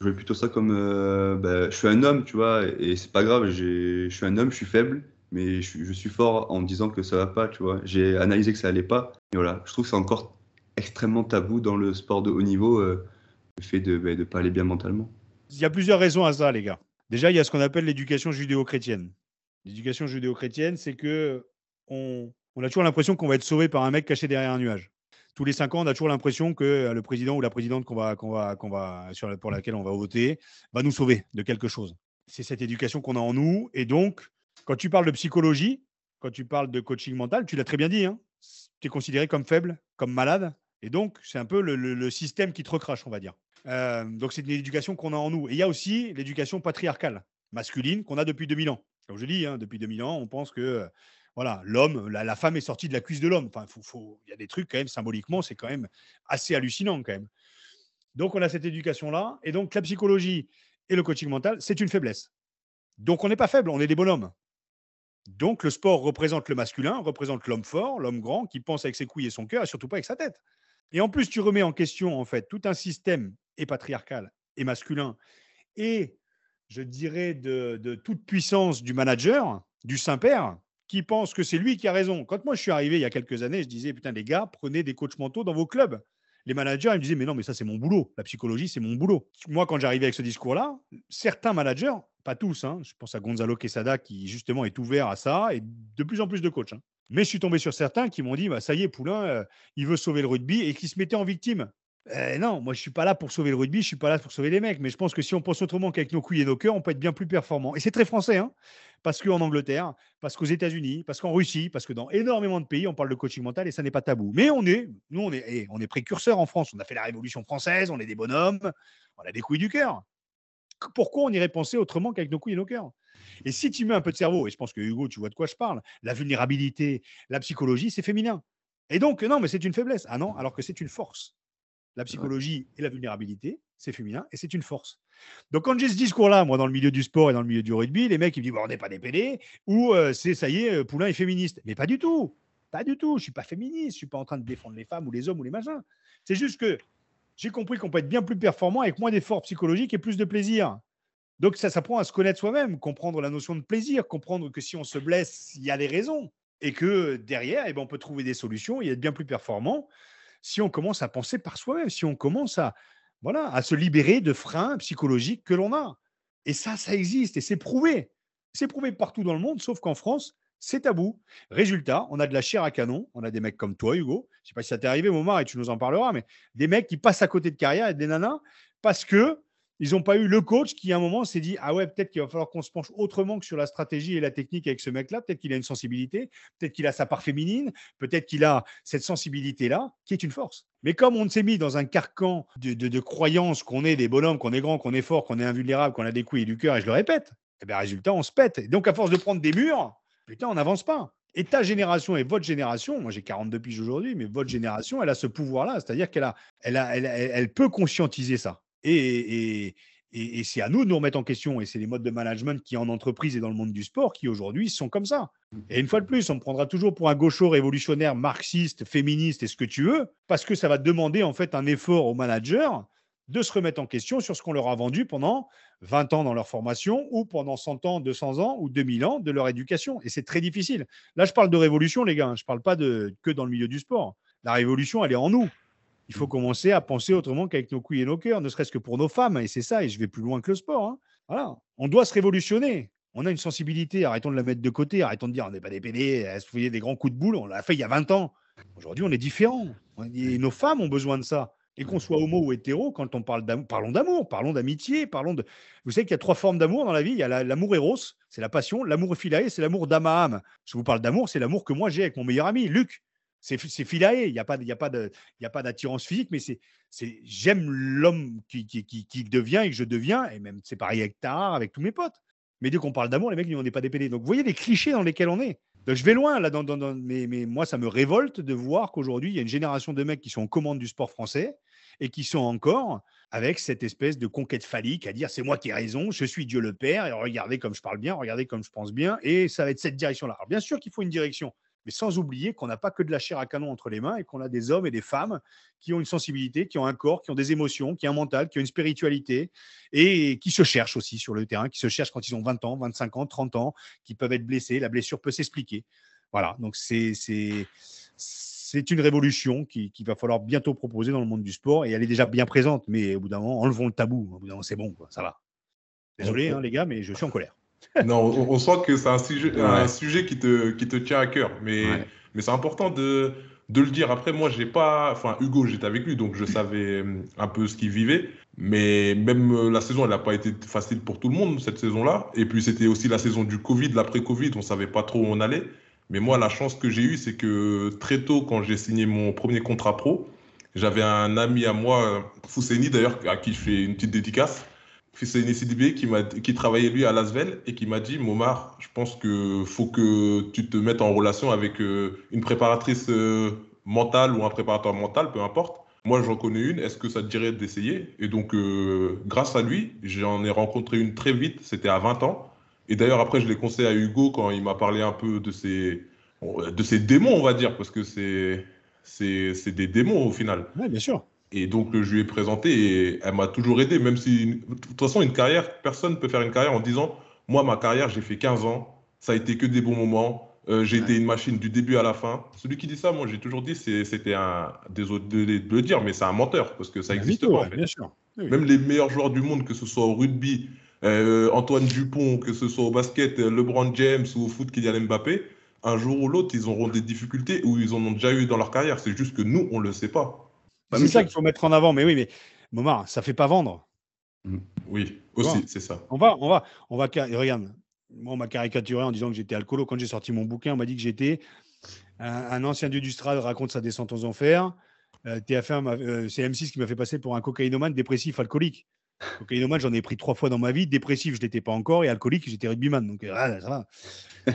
voyais plutôt ça comme. Euh, bah, je suis un homme, tu vois, et, c'est pas grave. Je suis un homme, je suis faible, mais je, suis fort en disant que ça va pas, tu vois. J'ai analysé que ça allait pas. Et voilà, je trouve que c'est encore extrêmement tabou dans le sport de haut niveau, euh, le fait de ne bah, pas aller bien mentalement. Il y a plusieurs raisons à ça, les gars. Déjà, il y a ce qu'on appelle l'éducation judéo-chrétienne. L'éducation judéo-chrétienne, c'est que on, a toujours l'impression qu'on va être sauvé par un mec caché derrière un nuage. Tous les cinq ans, on a toujours l'impression que euh, le président ou la présidente qu'on va, pour laquelle on va voter va nous sauver de quelque chose. C'est cette éducation qu'on a en nous. Et donc, quand tu parles de psychologie, quand tu parles de coaching mental, tu l'as très bien dit, hein, tu es considéré comme faible, comme malade. Et donc, c'est un peu le, système qui te recrache, on va dire. Euh, donc, c'est une éducation qu'on a en nous. Et il y a aussi l'éducation patriarcale, masculine, qu'on a depuis 2000 ans. Comme je dis, hein, depuis 2000 ans, on pense que voilà, l'homme, la, femme est sortie de la cuisse de l'homme. Enfin, il y a des trucs quand même symboliquement, c'est quand même assez hallucinant quand même. Donc, on a cette éducation-là. Et donc, la psychologie et le coaching mental, c'est une faiblesse. Donc, on n'est pas faible, on est des bonhommes. Donc, le sport représente le masculin, représente l'homme fort, l'homme grand, qui pense avec ses couilles et son cœur, et surtout pas avec sa tête. Et en plus, tu remets en question, en fait, tout un système et patriarcal et masculin, je dirais de, toute puissance du manager, du Saint-Père, qui pense que c'est lui qui a raison. Quand moi je suis arrivé il y a quelques années, je disais, putain, les gars, prenez des coachs mentaux dans vos clubs. Les managers, ils me disaient, mais non, mais ça, c'est mon boulot. La psychologie, c'est mon boulot. Moi, quand j'arrivais avec ce discours-là, certains managers, pas tous, hein, je pense à Gonzalo Quesada, qui justement est ouvert à ça, et de plus en plus de coachs. Hein. Mais je suis tombé sur certains qui m'ont dit bah, ça y est, Poulain, euh, il veut sauver le rugby et qui se mettaient en victime. Eh non, moi je suis pas là pour sauver le rugby, je suis pas là pour sauver les mecs. Mais je pense que si on pense autrement qu'avec nos couilles et nos cœurs, on peut être bien plus performant. Et c'est très français, hein parce qu'en Angleterre, parce qu'aux États-Unis, parce qu'en Russie, parce que dans énormément de pays, on parle de coaching mental et ça n'est pas tabou. Mais on est, nous, on est, eh, on est précurseurs en France. On a fait la Révolution française, on est des bonhommes, on a des couilles du cœur. Pourquoi on irait penser autrement qu'avec nos couilles et nos cœurs? Et si tu mets un peu de cerveau, et je pense que Hugo, tu vois de quoi je parle, la vulnérabilité, la psychologie, c'est féminin. Et donc, non, mais c'est une faiblesse. Ah non, alors que c'est une force. La psychologie et la vulnérabilité, c'est féminin et c'est une force. Donc, quand j'ai ce discours-là, moi, dans le milieu du sport et dans le milieu du rugby, les mecs, ils me disent, bon, on n'est pas des PD, ou euh, c'est, ça y est, euh, Poulain est féministe. Mais pas du tout. Pas du tout. Je ne suis pas féministe. Je ne suis pas en train de défendre les femmes ou les hommes ou les machins. C'est juste que j'ai compris qu'on peut être bien plus performant avec moins d'efforts psychologiques et plus de plaisir. Donc, ça s'apprend à se connaître soi-même, comprendre la notion de plaisir, comprendre que si on se blesse, il y a des raisons. Et que derrière, eh ben, on peut trouver des solutions et être bien plus performant si on commence à penser par soi-même, si on commence à, voilà, à se libérer de freins psychologiques que l'on a. Et ça, ça existe et c'est prouvé. C'est prouvé partout dans le monde, sauf qu'en France, c'est tabou. Résultat, on a de la chair à canon. On a des mecs comme toi, Hugo. Je ne sais pas si ça t'est arrivé, Momar, et tu nous en parleras, mais des mecs qui passent à côté de carrière et des nanas parce que ils n'ont pas eu le coach qui, à un moment, s'est dit Ah ouais, peut-être qu'il va falloir qu'on se penche autrement que sur la stratégie et la technique avec ce mec-là. Peut-être qu'il a une sensibilité, peut-être qu'il a sa part féminine, peut-être qu'il a cette sensibilité-là qui est une force. Mais comme on s'est mis dans un carcan de, de, croyances qu'on est des bonhommes, qu'on est grand, qu'on est fort, qu'on est invulnérable, qu'on a des couilles et du cœur, et je le répète, eh bien, résultat, on se pète. Et donc, à force de prendre des murs, putain, on n'avance pas. Et ta génération et votre génération, moi j'ai 42 piges aujourd'hui, mais votre génération, elle a ce pouvoir-là, c'est-à-dire qu'elle a, elle, a, elle peut conscientiser ça. Et, c'est à nous de nous remettre en question. Et c'est les modes de management qui, en entreprise et dans le monde du sport, qui aujourd'hui sont comme ça. Et une fois de plus, on me prendra toujours pour un gaucho révolutionnaire, marxiste, féministe et ce que tu veux, parce que ça va demander en fait un effort aux managers de se remettre en question sur ce qu'on leur a vendu pendant 20 ans dans leur formation ou pendant 100 ans, 200 ans ou 2000 ans de leur éducation. Et c'est très difficile. Là, je parle de révolution, les gars. Hein. Je ne parle pas de, que dans le milieu du sport. La révolution, elle est en nous il faut commencer à penser autrement qu'avec nos couilles et nos cœurs, ne serait-ce que pour nos femmes. Et c'est ça, et je vais plus loin que le sport. Hein. Voilà. On doit se révolutionner. On a une sensibilité, arrêtons de la mettre de côté, arrêtons de dire on n'est pas des PD, se fait des grands coups de boule, on l'a fait il y a 20 ans. Aujourd'hui, on est différent. Nos femmes ont besoin de ça. Et qu'on soit homo ou hétéro, quand on parle d'amour, parlons d'amour, parlons d'amitié, parlons de. Vous savez qu'il y a trois formes d'amour dans la vie. Il y a l'amour éros, c'est la passion. L'amour philae, c'est l'amour d'âme à âme. Je vous parle d'amour, c'est l'amour que moi j'ai avec mon meilleur ami, Luc. C'est filaé, il n'y a pas, a pas d'attirance physique, mais c'est, j'aime l'homme qui, qui, qui, devient et que je deviens, et même c'est pareil avec Tahar, avec tous mes potes. Mais dès qu'on parle d'amour, les mecs, on n'est pas des Donc vous voyez les clichés dans lesquels on est. Donc je vais loin là, mais, mais moi ça me révolte de voir qu'aujourd'hui il y a une génération de mecs qui sont en commande du sport français et qui sont encore avec cette espèce de conquête phallique à dire c'est moi qui ai raison, je suis Dieu le Père, et regardez comme je parle bien, regardez comme je pense bien, et ça va être cette direction-là. Alors bien sûr qu'il faut une direction, mais sans oublier qu'on n'a pas que de la chair à canon entre les mains et qu'on a des hommes et des femmes qui ont une sensibilité, qui ont un corps, qui ont des émotions, qui ont un mental, qui ont une spiritualité et qui se cherchent aussi sur le terrain, qui se cherchent quand ils ont 20 ans, 25 ans, 30 ans, qui peuvent être blessés. La blessure peut s'expliquer. Voilà, donc c'est c'est une révolution qu'il qui va falloir bientôt proposer dans le monde du sport et elle est déjà bien présente, mais au bout d'un moment, enlevons le tabou. Au bout d'un moment, c'est bon, ça va. Désolé, hein, les gars, mais je suis en colère. Non, on, sent que c'est un sujet, un sujet qui, te, qui te tient à cœur, mais, mais c'est important de, de le dire. Après, moi, j'ai pas. Enfin, Hugo, j'étais avec lui, donc je savais hum, un peu ce qu'il vivait. Mais même euh, la saison, elle n'a pas été facile pour tout le monde, cette saison-là. Et puis, c'était aussi la saison du Covid, l'après-Covid, on savait pas trop où on allait. Mais moi, la chance que j'ai eue, c'est que très tôt, quand j'ai signé mon premier contrat pro, j'avais un ami à moi, Fousseini d'ailleurs, à qui je fais une petite dédicace, Fousseini Sidibé, qui, qui travaillait lui à Lasvel et qui m'a dit Momar, je pense qu'il faut que tu te mettes en relation avec euh, une préparatrice euh, mentale ou un préparateur mental, peu importe. Moi, j'en connais une. Est-ce que ça te dirait d'essayer? Et donc, euh, grâce à lui, j'en ai rencontré une très vite. C'était à 20 ans. Et d'ailleurs, après, je l'ai conseillé à Hugo quand il m'a parlé un peu de ses, de ses démons, on va dire, parce que c'est, des démons au final. Oui, bien sûr. Et donc, je lui ai présenté et elle m'a toujours aidé, même si, de toute façon, une carrière, personne ne peut faire une carrière en disant Moi, ma carrière, j'ai fait 15 ans, ça a été que des bons moments, euh, j'ai été une machine du début à la fin. Celui qui dit ça, moi, j'ai toujours dit c'était un. Désolé de, le dire, mais c'est un menteur, parce que ça n'existe pas. Bien sûr. Même les meilleurs joueurs du monde, que ce soit au rugby, euh, Antoine Dupont, que ce soit au basket, euh, LeBron James ou au foot, Kylian Mbappé, un jour ou l'autre, ils auront des difficultés ou ils en ont déjà eu dans leur carrière. C'est juste que nous, on ne le sait pas. C'est ça qu'il faut mettre en avant. Mais oui, mais Momar, ça fait pas vendre. Mm. Oui, aussi, c'est ça. On va, on va, on va. Regarde, moi, on m'a caricaturé en disant que j'étais alcoolo. Quand j'ai sorti mon bouquin, on m'a dit que j'étais un, ancien dieu du Strad raconte sa descente aux enfers. Euh, TF1, euh, c'est M6 qui m'a fait passer pour un cocaïnomane dépressif alcoolique. Cocaïnomane, j'en ai pris trois fois dans ma vie. Dépressif, je ne l'étais pas encore. Et alcoolique, j'étais rugbyman. Donc, ah, ça va.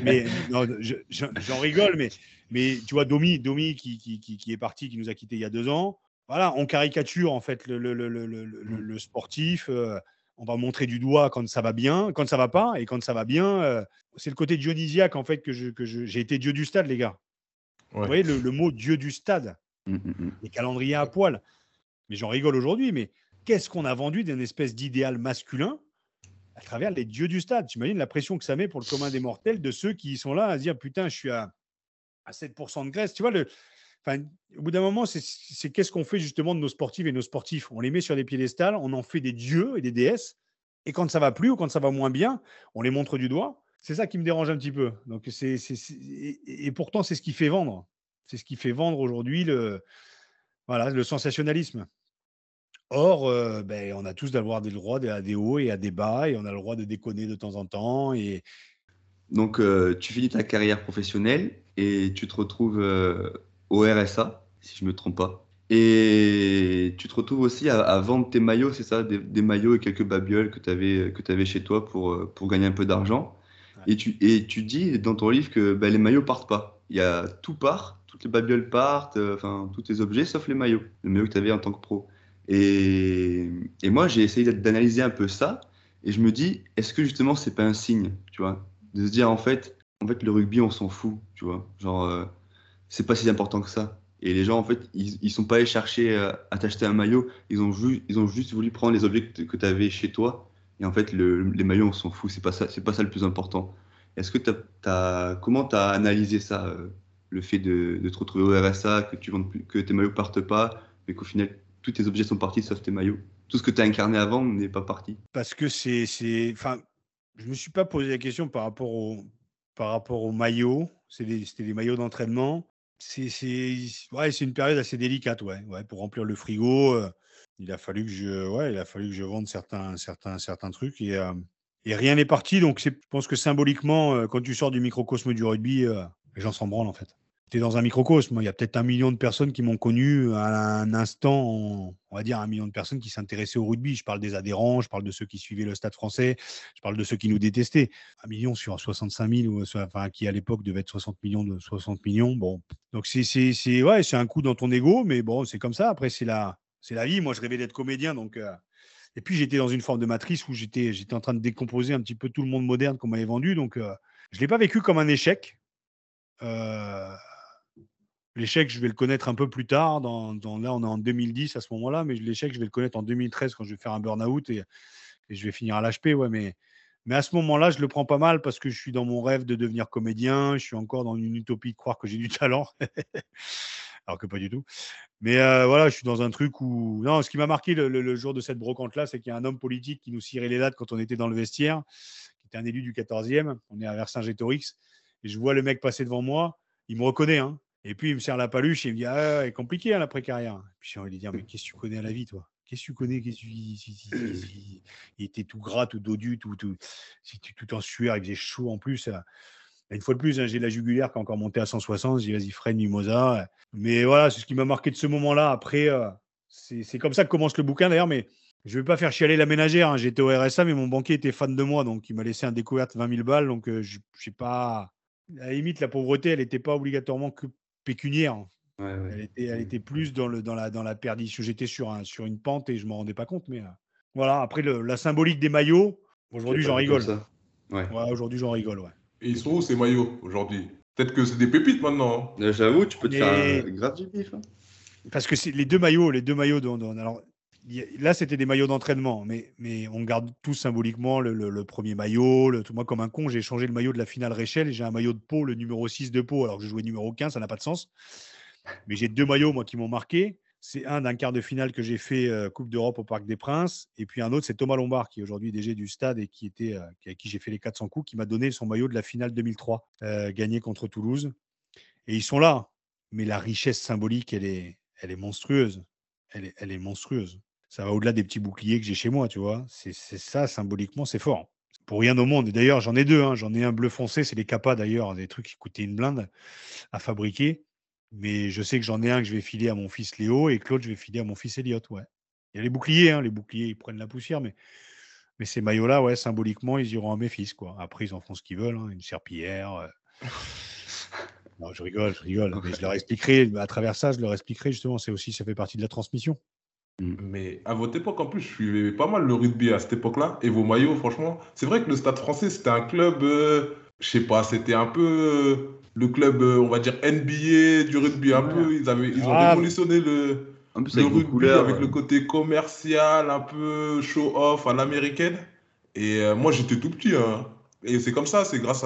Mais j'en rigole. Mais, mais tu vois, Domi, Domi qui, qui, qui, est parti, qui nous a quittés il y a deux ans. Voilà, on caricature en fait le, le, le, le sportif. Euh, on va montrer du doigt quand ça va bien, quand ça va pas. Et quand ça va bien, euh, c'est le côté dionysiaque en fait que j'ai que j'ai été dieu du stade, les gars. Vous voyez le, mot dieu du stade. Mmh, mmh, mmh. Les calendriers à poil. Mais j'en rigole aujourd'hui. Mais qu'est-ce qu'on a vendu d'une espèce d'idéal masculin à travers les dieux du stade? Tu imagines la pression que ça met pour le commun des mortels de ceux qui sont là à se dire putain, je suis à, à 7% de graisse. Tu vois, le, au bout d'un moment, c'est qu'est-ce qu'on fait justement de nos sportifs et nos sportifs? On les met sur des piédestals, on en fait des dieux et des déesses. Et quand ça va plus ou quand ça va moins bien, on les montre du doigt. C'est ça qui me dérange un petit peu. Donc c'est, et, pourtant, c'est ce qui fait vendre. C'est ce qui fait vendre aujourd'hui le, voilà, le sensationnalisme. Or, euh, ben, on a tous d'avoir des droits à des hauts et à des bas, et on a le droit de déconner de temps en temps. Et... Donc, euh, tu finis ta carrière professionnelle et tu te retrouves euh, au RSA, si je ne me trompe pas. Et tu te retrouves aussi à, vendre tes maillots, c'est ça des, maillots et quelques babioles que tu avais, que avais chez toi pour, pour gagner un peu d'argent. Et, tu, et tu dis dans ton livre que ben, les maillots partent pas. Il y a tout part, toutes les babioles partent, enfin tous tes objets sauf les maillots, le maillot que tu avais en tant que pro. Et, et moi, j'ai essayé d'analyser un peu ça, et je me dis, est-ce que justement, c'est pas un signe, tu vois, de se dire en fait, en fait, le rugby, on s'en fout, tu vois, genre, euh, c'est pas si important que ça. Et les gens, en fait, ils, ils sont pas allés chercher euh, à t'acheter un maillot, ils ont, ju ils ont juste voulu prendre les objets que tu avais chez toi. Et en fait, le, les maillots, on s'en fout, c'est pas ça, c'est pas ça le plus important. Est-ce que tu as, comment tu as analysé ça, euh, le fait de, de, te retrouver au RSA, que, tu plus, que tes maillots partent pas, mais qu'au final, tous tes objets sont partis sauf tes maillots? Tout ce que tu as incarné avant n'est pas parti. Parce que c'est. Enfin, je me suis pas posé la question par rapport au, par rapport aux maillots. C'était des, maillots d'entraînement. C'est une période assez délicate, ouais. pour remplir le frigo, il a fallu que je, ouais, il a fallu que je vende certains, trucs et, rien n'est parti. Donc, je pense que symboliquement, quand tu sors du microcosme du rugby, les gens s'en branlent en fait tu es dans un microcosme. Il y a peut-être un million de personnes qui m'ont connu à un instant, on va dire un million de personnes qui s'intéressaient au rugby. Je parle des adhérents, je parle de ceux qui suivaient le stade français, je parle de ceux qui nous détestaient. Un million sur 65 000, enfin, qui à l'époque devait être 60 millions de 60 millions. Bon, donc c'est ouais, un coup dans ton ego, mais bon, c'est comme ça. Après, c'est la, la vie. Moi, je rêvais d'être comédien. Donc, Et puis, j'étais dans une forme de matrice où j'étais en train de décomposer un petit peu tout le monde moderne qu'on m'avait vendu. Donc, je ne l'ai pas vécu comme un échec. L'échec, je vais le connaître un peu plus tard. Dans, là, on est en 2010 à ce moment-là, mais l'échec, je vais le connaître en 2013 quand je vais faire un burn-out et, je vais finir à l'HP. Ouais, mais, mais à ce moment-là, je le prends pas mal parce que je suis dans mon rêve de devenir comédien. Je suis encore dans une utopie de croire que j'ai du talent, alors que pas du tout. Mais euh, voilà, je suis dans un truc où. Non, ce qui m'a marqué le, jour de cette brocante-là, c'est qu'il y a un homme politique qui nous cirait les dates quand on était dans le vestiaire, qui était un élu du 14e. On est à Vercingétorix. Et je vois le mec passer devant moi. Il me reconnaît, hein. Et puis, il me serre la paluche et il me dit Ah, c'est compliqué hein, l'après-carrière. Puis j'ai envie de dire Mais qu'est-ce que tu connais à la vie, toi? Qu'est-ce que tu connais? Il était tout gras, tout dodu, tout, tout, tout en sueur, il faisait chaud en plus. Une fois de plus, hein, j'ai la jugulaire qui a encore monté à 160. J'ai Vas-y, freine Mimosa. Mais voilà, c'est ce qui m'a marqué de ce moment-là. Après, euh, c'est comme ça que commence le bouquin d'ailleurs. Mais je ne vais pas faire chialer la ménagère. Hein. J'étais au RSA, mais mon banquier était fan de moi. Donc, il m'a laissé un découverte 20 000 balles. Donc, euh, je sais pas. À la limite, la pauvreté, elle n'était pas obligatoirement que pécuniaire. Elle, était, elle, était, plus dans, le, dans, la, dans la perdition. J'étais sur, un, sur une pente et je ne m'en rendais pas compte. Mais euh, voilà, après, le, la symbolique des maillots, aujourd'hui, j'en rigole. Ouais. aujourd'hui, j'en rigole. Ouais. Et ils sont où ces maillots aujourd'hui? Peut-être que c'est des pépites maintenant. Hein. J'avoue, tu peux te faire grave du bif. Hein. Parce que les deux maillots, les deux maillots, dont, alors là, c'était des maillots d'entraînement, mais, on garde tous symboliquement le, premier maillot. Moi, comme un con, j'ai changé le maillot de la finale Réchelle et j'ai un maillot de Pau, le numéro 6 de Pau, alors que je jouais numéro 15, ça n'a pas de sens. Mais j'ai deux maillots, moi, qui m'ont marqué. C'est un d'un quart de finale que j'ai fait euh, Coupe d'Europe au Parc des Princes. Et puis un autre, c'est Thomas Lombard, qui est aujourd'hui DG du stade et qui était, euh, qui j'ai fait les 400 coups, qui m'a donné son maillot de la finale 2003, euh, gagné contre Toulouse. Et ils sont là. Mais la richesse symbolique, elle est, monstrueuse. Elle est monstrueuse. Ça va au-delà des petits boucliers que j'ai chez moi, tu vois. C'est ça, symboliquement, c'est fort. Pour rien au monde. Et d'ailleurs, j'en ai deux. Hein. J'en ai un bleu foncé, c'est les capas d'ailleurs, des trucs qui coûtaient une blinde à fabriquer. Mais je sais que j'en ai un que je vais filer à mon fils Léo et que l'autre, je vais filer à mon fils Elliot. Ouais. Il y a les boucliers, hein. les boucliers, ils prennent la poussière, mais, mais ces maillots-là, ouais, symboliquement, ils iront à mes fils. Quoi. Après, ils en font ce qu'ils veulent, hein. une serpillière. Euh. Non, je rigole, je rigole. Mais je leur expliquerai, à travers ça, je leur expliquerai justement, c'est aussi, ça fait partie de la transmission. Mmh. Mais à votre époque, en plus, je suivais pas mal le rugby à cette époque-là. Et vos maillots, franchement, c'est vrai que le Stade français, c'était un club, euh, je sais pas, c'était un peu euh, le club, euh, on va dire, NBA du rugby. Un peu, ils, avaient, ils ont ah, révolutionné le, le rugby avec le côté commercial, un peu show-off à l'américaine. Et euh, moi, j'étais tout petit. Hein. Et c'est comme ça, c'est grâce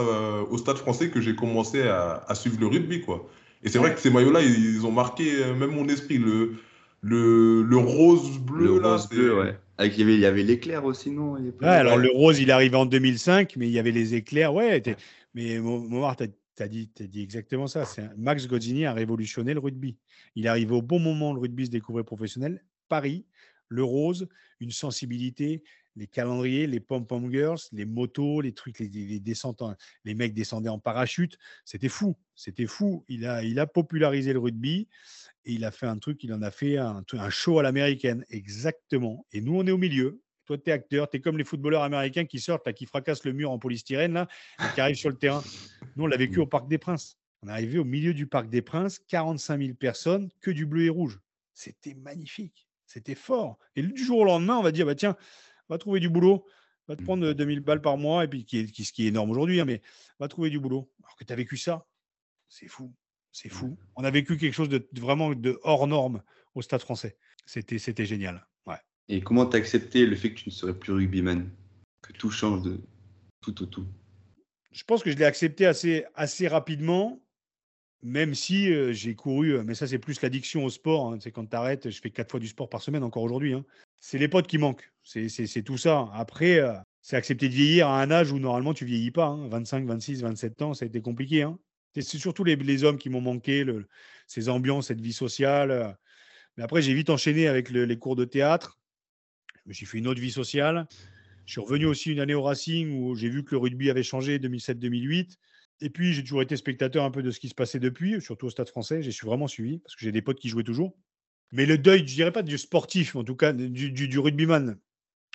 au Stade français que j'ai commencé à, à, suivre le rugby. quoi. Et c'est vrai que ces maillots-là, ils, ont marqué euh, même mon esprit. Le, le, le là. Rose bleu, ouais. Avec, il y avait l'éclair aussi, non? Alors le rose, il est arrivé en 2005, mais il y avait les éclairs. Ouais, mais Momar, tu as dit, dit exactement ça. Max Godzini a révolutionné le rugby. Il est arrivé au bon moment, le rugby se découvrait professionnel. Paris, le rose, une sensibilité, les calendriers, les pom-pom girls, les motos, les trucs, les, les, descentes, les mecs descendaient en parachute. C'était fou. C'était fou. Il a, il a popularisé le rugby et il a fait un truc, il en a fait un, un show à l'américaine. Exactement. Et nous, on est au milieu. Toi, tu es acteur, tu es comme les footballeurs américains qui sortent, là, qui fracassent le mur en polystyrène, là, et qui arrivent sur le terrain. Nous, on l'a vécu au Parc des Princes. On est arrivé au milieu du Parc des Princes, 45 000 personnes, que du bleu et rouge. C'était magnifique. C'était fort. Et du jour au lendemain, on va dire, bah, tiens, va trouver du boulot, va te prendre 2000 balles par mois, et puis qui est, ce qui est énorme aujourd'hui, hein, mais va trouver du boulot. Alors que tu as vécu ça, c'est fou. C'est fou. On a vécu quelque chose de vraiment de hors norme au Stade français. C'était, c'était génial. Et comment t'as accepté le fait que tu ne serais plus rugbyman? Que tout change de tout au tout, Je pense que je l'ai accepté assez, assez rapidement, même si euh, j'ai couru, euh, mais ça c'est plus l'addiction au sport. Hein. C'est quand tu arrêtes, je fais quatre fois du sport par semaine encore aujourd'hui. Hein. C'est les potes qui manquent. C'est tout ça. Après, euh, c'est accepter de vieillir à un âge où normalement tu vieillis pas. 25, 26, 27 ans, ça a été compliqué. Hein. C'est surtout les, hommes qui m'ont manqué, ces ambiances, cette vie sociale. Mais après, j'ai vite enchaîné avec les cours de théâtre. Je suis fait une autre vie sociale. Je suis revenu aussi une année au Racing où j'ai vu que le rugby avait changé 2007-2008. Et puis, j'ai toujours été spectateur un peu de ce qui se passait depuis, surtout au Stade français. J'ai vraiment suivi parce que j'ai des potes qui jouaient toujours. Mais le deuil, je dirais pas du sportif, en tout cas du, du, rugbyman.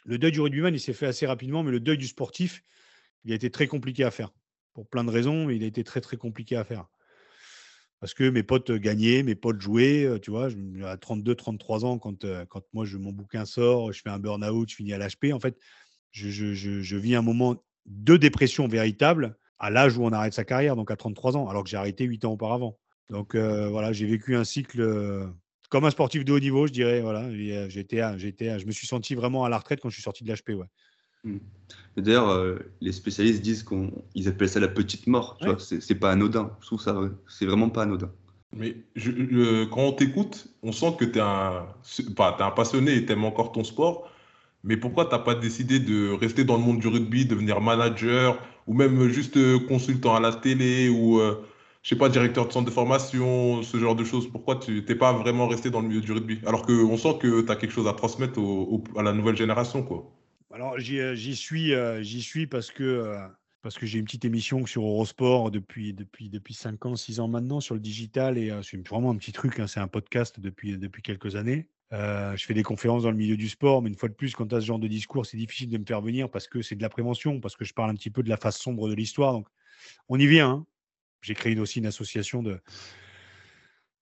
Le deuil du rugbyman, il s'est fait assez rapidement, mais le deuil du sportif, il a été très compliqué à faire. Pour plein de raisons, mais il a été très, très compliqué à faire. parce que mes potes gagnaient, mes potes jouaient, tu vois, à 32, 33 ans, quand, quand moi, je, mon bouquin sort, je fais un burn-out, je finis à l'HP, en fait, je, je, vis un moment de dépression véritable à l'âge où on arrête sa carrière, donc à 33 ans, alors que j'ai arrêté 8 ans auparavant. Donc voilà, j'ai vécu un cycle comme un sportif de haut niveau, je dirais. Voilà, j'étais, j'étais, je me suis senti vraiment à la retraite quand je suis sorti de l'HP. Ouais. Mmh. D'ailleurs, les spécialistes disent qu'ils appellent ça la petite mort. Tu vois, c'est, pas anodin. Je trouve ça, c'est vraiment pas anodin. Mais quand on t'écoute, on sent que tu es un, pas, un passionné et tu aimes encore ton sport. Mais pourquoi tu n'as pas décidé de rester dans le monde du rugby, devenir manager ou même juste consultant à la télé ou je sais pas, directeur de centre de formation, ce genre de choses? Pourquoi tu n'es pas vraiment resté dans le milieu du rugby? Alors qu'on sent que tu as quelque chose à transmettre à la nouvelle génération, quoi. Alors, j'y euh, suis, euh, suis parce que, euh, que j'ai une petite émission sur Eurosport depuis, depuis, depuis 5 ans, 6 ans maintenant sur le digital. Et c'est vraiment un petit truc, hein, c'est un podcast depuis, depuis quelques années. je fais des conférences dans le milieu du sport, mais une fois de plus, quand tu as ce genre de discours, c'est difficile de me faire venir parce que c'est de la prévention, parce que je parle un petit peu de la face sombre de l'histoire. Donc, on y vient. Hein j'ai créé aussi une association de,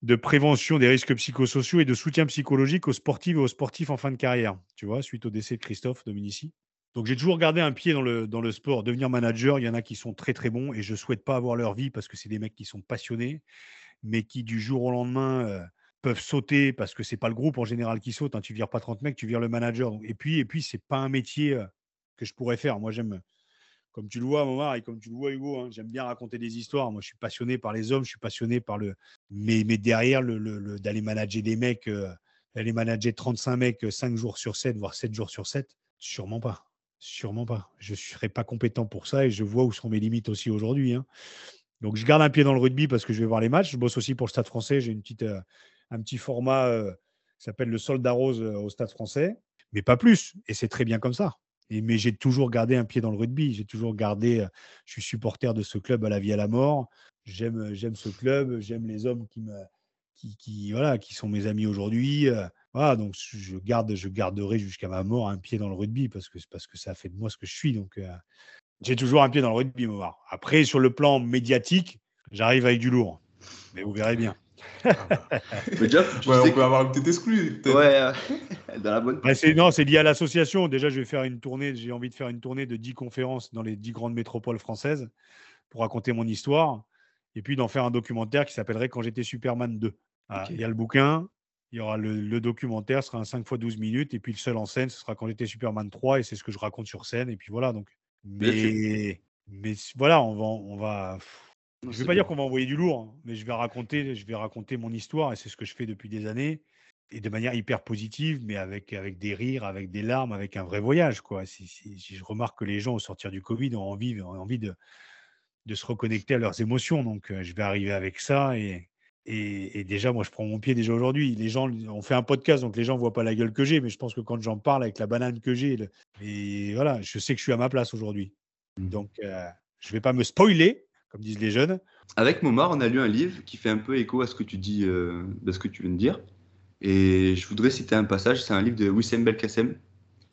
de prévention des risques psychosociaux et de soutien psychologique aux sportifs et aux sportifs en fin de carrière, tu vois, suite au décès de Christophe Dominici. Donc j'ai toujours gardé un pied dans le, dans le sport, devenir manager, il y en a qui sont très très bons et je ne souhaite pas avoir leur vie parce que c'est des mecs qui sont passionnés, mais qui du jour au lendemain euh, peuvent sauter parce que c'est pas le groupe en général qui saute, hein. tu vires pas 30 mecs, tu vires le manager. et puis, et puis c'est pas un métier euh, que je pourrais faire. Moi j'aime comme tu le vois, Momar, et comme tu le vois, Hugo, hein, j'aime bien raconter des histoires. Moi, je suis passionné par les hommes, je suis passionné par le. Mais, mais derrière, le, d'aller manager des mecs, euh, d'aller manager 35 mecs 5 euh, jours sur 7, voire 7 jours sur 7, sûrement pas. Sûrement pas. Je ne serais pas compétent pour ça et je vois où sont mes limites aussi aujourd'hui. Hein. Donc, je garde un pied dans le rugby parce que je vais voir les matchs. Je bosse aussi pour le Stade français. J'ai une petite, euh, un petit format qui s'appelle le Soldat Rose au Stade français, mais pas plus. Et c'est très bien comme ça mais j'ai toujours gardé un pied dans le rugby. J'ai toujours gardé. Je suis supporter de ce club à la vie à la mort. J'aime, j'aime ce club. J'aime les hommes qui qui, voilà, qui sont mes amis aujourd'hui. Voilà, donc je garde, je garderai jusqu'à ma mort un pied dans le rugby parce que parce que ça fait de moi ce que je suis. Donc j'ai toujours un pied dans le rugby. Après, sur le plan médiatique, j'arrive avec du lourd. Mais vous verrez bien. Déjà, on peut avoir une petite exclue. Ouais, euh, dans la bonne. Bah, c'est, non, c'est lié à l'association. Déjà, je vais faire une tournée. J'ai envie de faire une tournée de 10 conférences dans les 10 grandes métropoles françaises pour raconter mon histoire. Et puis d'en faire un documentaire qui s'appellerait Quand j'étais Superman 2. Ah, il y a le bouquin, il y aura le, documentaire, ce sera un 5 x 12 minutes. Et puis le seul en scène, ce sera Quand j'étais Superman 3. Et c'est ce que je raconte sur scène. Et puis voilà. Donc, mais, mais voilà, on va. On va je ne vais pas dire qu'on va envoyer du lourd, hein, mais je vais raconter, je vais raconter mon histoire et c'est ce que je fais depuis des années et de manière hyper positive, mais avec, avec des rires, avec des larmes, avec un vrai voyage. Quoi. Si, je remarque que les gens au sortir du Covid ont envie, ont envie de, de se reconnecter à leurs émotions. Donc, euh, je vais arriver avec ça. Et, et, déjà, moi, je prends mon pied déjà aujourd'hui. Les gens, on fait un podcast, donc les gens ne voient pas la gueule que j'ai, mais je pense que quand j'en parle avec la banane que j'ai, et voilà, je sais que je suis à ma place aujourd'hui. Mmh. Donc, euh, je ne vais pas me spoiler, comme disent les jeunes. Avec Momar, on a lu un livre qui fait un peu écho à ce que tu dis, euh, ce que tu viens de dire. Et je voudrais citer un passage. C'est un livre de Wissem Belkacem.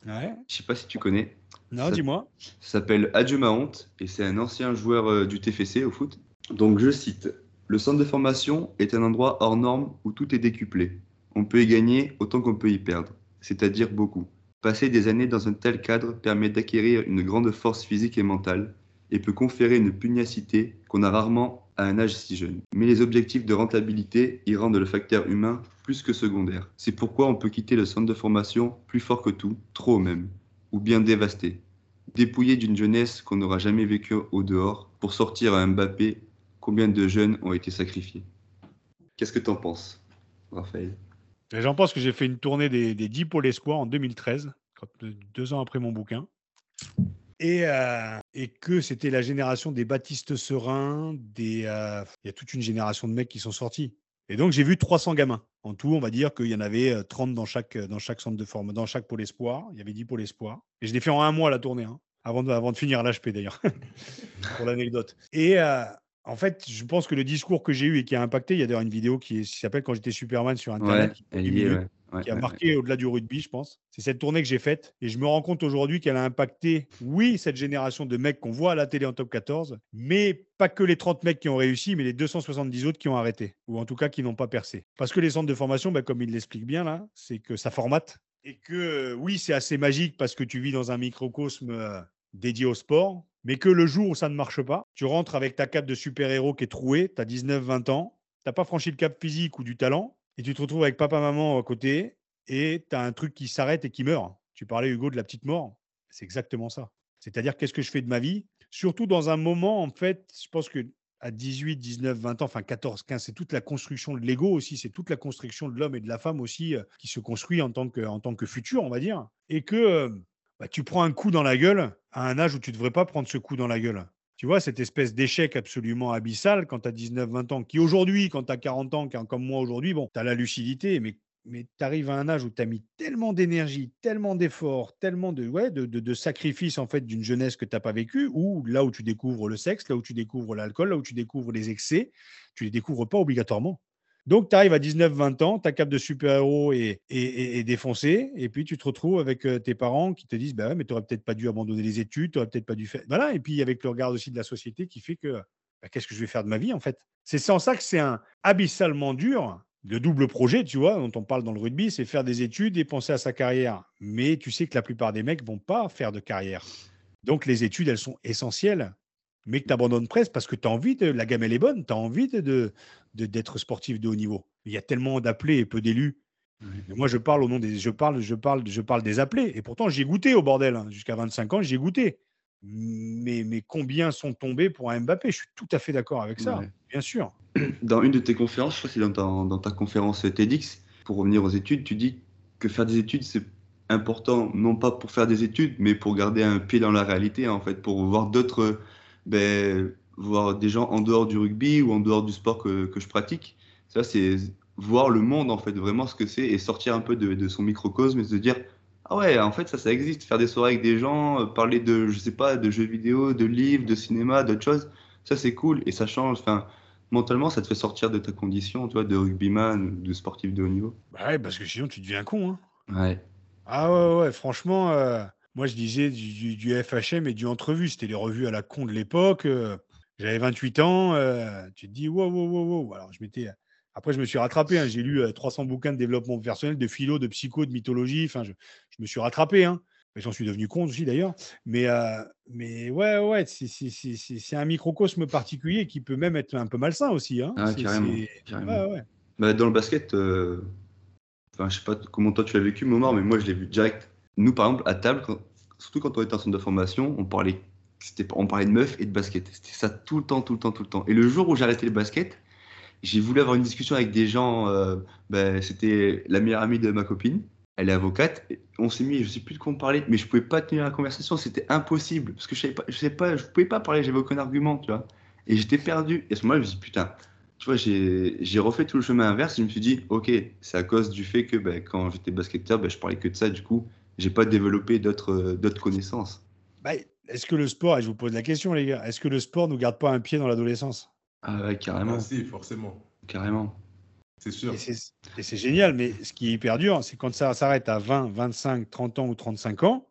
Ouais. Je sais pas si tu connais. Non, dis-moi. Ça s'appelle Adieu ma honte et c'est un ancien joueur euh, du TFC au foot. Donc je cite Le centre de formation est un endroit hors norme où tout est décuplé. On peut y gagner autant qu'on peut y perdre, c'est-à-dire beaucoup. Passer des années dans un tel cadre permet d'acquérir une grande force physique et mentale, et peut conférer une pugnacité qu'on a rarement à un âge si jeune. Mais les objectifs de rentabilité y rendent le facteur humain plus que secondaire. C'est pourquoi on peut quitter le centre de formation plus fort que tout, trop même, ou bien dévasté, dépouillé d'une jeunesse qu'on n'aura jamais vécue au dehors, pour sortir à Mbappé, combien de jeunes ont été sacrifiés Qu'est-ce que tu en penses, Raphaël? J'en pense que j'ai fait une tournée des, des 10 pôles espoirs en 2013, deux ans après mon bouquin et, et que c'était la génération des Baptiste Serein, des, il y a toute une génération de mecs qui sont sortis. Et donc j'ai vu 300 gamins. En tout, on va dire qu'il y en avait 30 dans chaque, dans chaque centre de forme, dans chaque pôle espoir. Il y avait 10 pôles espoir. Et je l'ai fait en un mois la tournée, hein, avant, de, avant de finir l'HP d'ailleurs, pour l'anecdote. Et en fait, je pense que le discours que j'ai eu et qui a impacté, il y a d'ailleurs une vidéo qui, s'appelle Quand j'étais Superman sur Internet. Ouais, qui a marqué au-delà du rugby, je pense. C'est cette tournée que j'ai faite. Et je me rends compte aujourd'hui qu'elle a impacté, oui, cette génération de mecs qu'on voit à la télé en top 14, mais pas que les 30 mecs qui ont réussi, mais les 270 autres qui ont arrêté, ou en tout cas qui n'ont pas percé. Parce que les centres de formation, ben, comme il l'explique bien là, c'est que ça formate. Et que euh, oui, c'est assez magique parce que tu vis dans un microcosme euh, dédié au sport, mais que le jour où ça ne marche pas, tu rentres avec ta cape de super-héros qui est trouée, tu as 19-20 ans, tu n'as pas franchi le cap physique ou du talent, et tu te retrouves avec papa-maman à côté, et tu as un truc qui s'arrête et qui meurt. Tu parlais, Hugo, de la petite mort. C'est exactement ça. C'est-à-dire, qu'est-ce que je fais de ma vie? Surtout dans un moment, en fait, je pense que à 18, 19, 20 ans, enfin 14, 15, c'est toute la construction de l'ego aussi, c'est toute la construction de l'homme et de la femme aussi euh, qui se construit en tant, que, en tant que futur, on va dire. Et que euh, bah, tu prends un coup dans la gueule à un âge où tu ne devrais pas prendre ce coup dans la gueule. Tu vois, cette espèce d'échec absolument abyssal quand tu as 19, 20 ans, qui aujourd'hui, quand tu as 40 ans, comme moi aujourd'hui, bon, tu as la lucidité, mais mais tu arrives à un âge où tu as mis tellement d'énergie, tellement d'efforts, tellement de, ouais, de, de, sacrifices en fait d'une jeunesse que tu n'as pas vécue, ou là où tu découvres le sexe, là où tu découvres l'alcool, là où tu découvres les excès, tu les découvres pas obligatoirement. Donc tu arrives à 19-20 ans, ta cape de super-héros est, est, défoncée, et puis tu te retrouves avec euh, tes parents qui te disent bah mais tu n'aurais peut-être pas dû abandonner les études, tu n'aurais peut-être pas dû faire. Voilà, et puis avec le regard aussi de la société qui fait que bah, qu'est-ce que je vais faire de ma vie en fait? C'est sans ça que c'est un abyssalement dur le double projet, tu vois, dont on parle dans le rugby, c'est faire des études et penser à sa carrière. Mais tu sais que la plupart des mecs vont pas faire de carrière. Donc les études, elles sont essentielles. Mais que tu abandonnes presque parce que tu as envie. La gamme, elle est bonne. Tu as envie de, d'être sportif de haut niveau. Il y a tellement d'appelés et peu d'élus. Moi, je parle au nom des. Je parle, je parle, je parle des appelés. Et pourtant, j'ai goûté au bordel. Hein. Jusqu'à 25 ans, j'ai goûté. Mais, mais combien sont tombés pour un Mbappé? Je suis tout à fait d'accord avec ça, bien sûr. Dans une de tes conférences, je crois que c'est dans ta, dans ta conférence TEDx, pour revenir aux études, tu dis que faire des études, c'est important, non pas pour faire des études, mais pour garder un pied dans la réalité, en fait, pour voir d'autres, ben, voir des gens en dehors du rugby ou en dehors du sport que, que je pratique. Ça, c'est voir le monde, en fait, vraiment ce que c'est et sortir un peu de, de son microcosme et se dire, ah ouais, en fait, ça, ça existe. Faire des soirées avec des gens, euh, parler de, je sais pas, de jeux vidéo, de livres, de cinéma, d'autres choses, ça, c'est cool. Et ça change. Enfin, mentalement, ça te fait sortir de ta condition, toi, de rugbyman, de sportif de haut niveau. Bah ouais, parce que sinon, tu deviens con. Hein. Ouais. Ah ouais, ouais, franchement, euh, moi, je disais du, du, FHM et du entrevue. C'était les revues à la con de l'époque. Euh, j'avais 28 ans. tu te dis, wow, wow, wow, wow. Alors, je m'étais après, je me suis rattrapé. Hein. J'ai lu 300 bouquins de développement personnel, de philo, de psycho, de mythologie. Enfin, je, me suis rattrapé. Hein. J'en suis devenu con aussi d'ailleurs. Mais, mais ouais, ouais, c'est un microcosme particulier qui peut même être un peu malsain aussi. Hein. Ah, carrément. Bah, dans le basket, enfin, je sais pas comment toi tu l'as vécu, Momar, mais moi je l'ai vu direct. Nous, par exemple, à table, surtout quand on était en centre de formation, on parlait, on parlait de meufs et de basket. C'était ça tout le temps, tout le temps, tout le temps. Et le jour où j'ai arrêté le basket, j'ai voulu avoir une discussion avec des gens. Euh, ben, c'était la meilleure amie de ma copine. Elle est avocate. On s'est mis, je sais plus de quoi on parlait, mais je pouvais pas tenir la conversation. C'était impossible parce que je savais pas, je sais pas, je pouvais pas parler. J'avais aucun argument, tu vois. Et j'étais perdu. Et à ce moment-là, je me suis dit putain. Tu vois, j'ai refait tout le chemin inverse. Et je me suis dit, ok, c'est à cause du fait que ben, quand j'étais basketteur, ben, je parlais que de ça. Du coup, j'ai pas développé d'autres connaissances. Bah, est-ce que le sport, et je vous pose la question, les gars, est-ce que le sport nous garde pas un pied dans l'adolescence? Ah ouais, carrément. Ah, si, forcément. Carrément. C'est sûr. Et c'est génial, mais ce qui est hyper dur, c'est quand ça s'arrête à 20, 25, 30 ans ou 35 ans,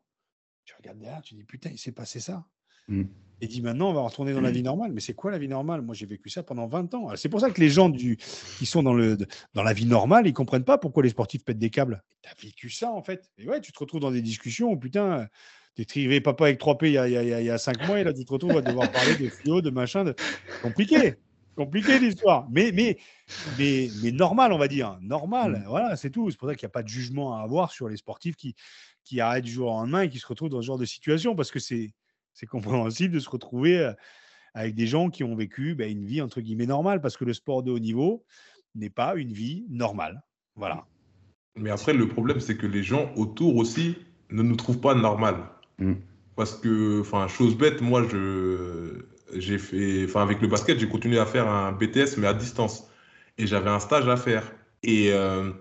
tu regardes derrière, tu dis putain, il s'est passé ça. Mm. Et dis maintenant, on va retourner dans la vie normale. Mais c'est quoi la vie normale? Moi, j'ai vécu ça pendant 20 ans. C'est pour ça que les gens du, qui sont dans, le, dans la vie normale, ils comprennent pas pourquoi les sportifs pètent des câbles. Tu as vécu ça, en fait. Et ouais, tu te retrouves dans des discussions où, putain, écrivais papa avec 3P il y, a, il, y a, il y a 5 mois et là tu te retrouves à devoir parler de fluo, de machin. De... Compliqué. Compliqué l'histoire. Mais, mais, mais, mais normal, on va dire. Normal. Mm. Voilà, c'est tout. C'est pour ça qu'il n'y a pas de jugement à avoir sur les sportifs qui, qui arrêtent du jour au lendemain et qui se retrouvent dans ce genre de situation parce que c'est compréhensible de se retrouver euh, avec des gens qui ont vécu ben, une vie entre guillemets normale parce que le sport de haut niveau n'est pas une vie normale. Voilà. Mais après, le problème, c'est que les gens autour aussi ne nous trouvent pas normal. Mm. Parce que, enfin, chose bête, moi, je, j'ai fait, enfin, avec le basket, j'ai continué à faire un BTS, mais à distance. Et j'avais un stage à faire. Et euh,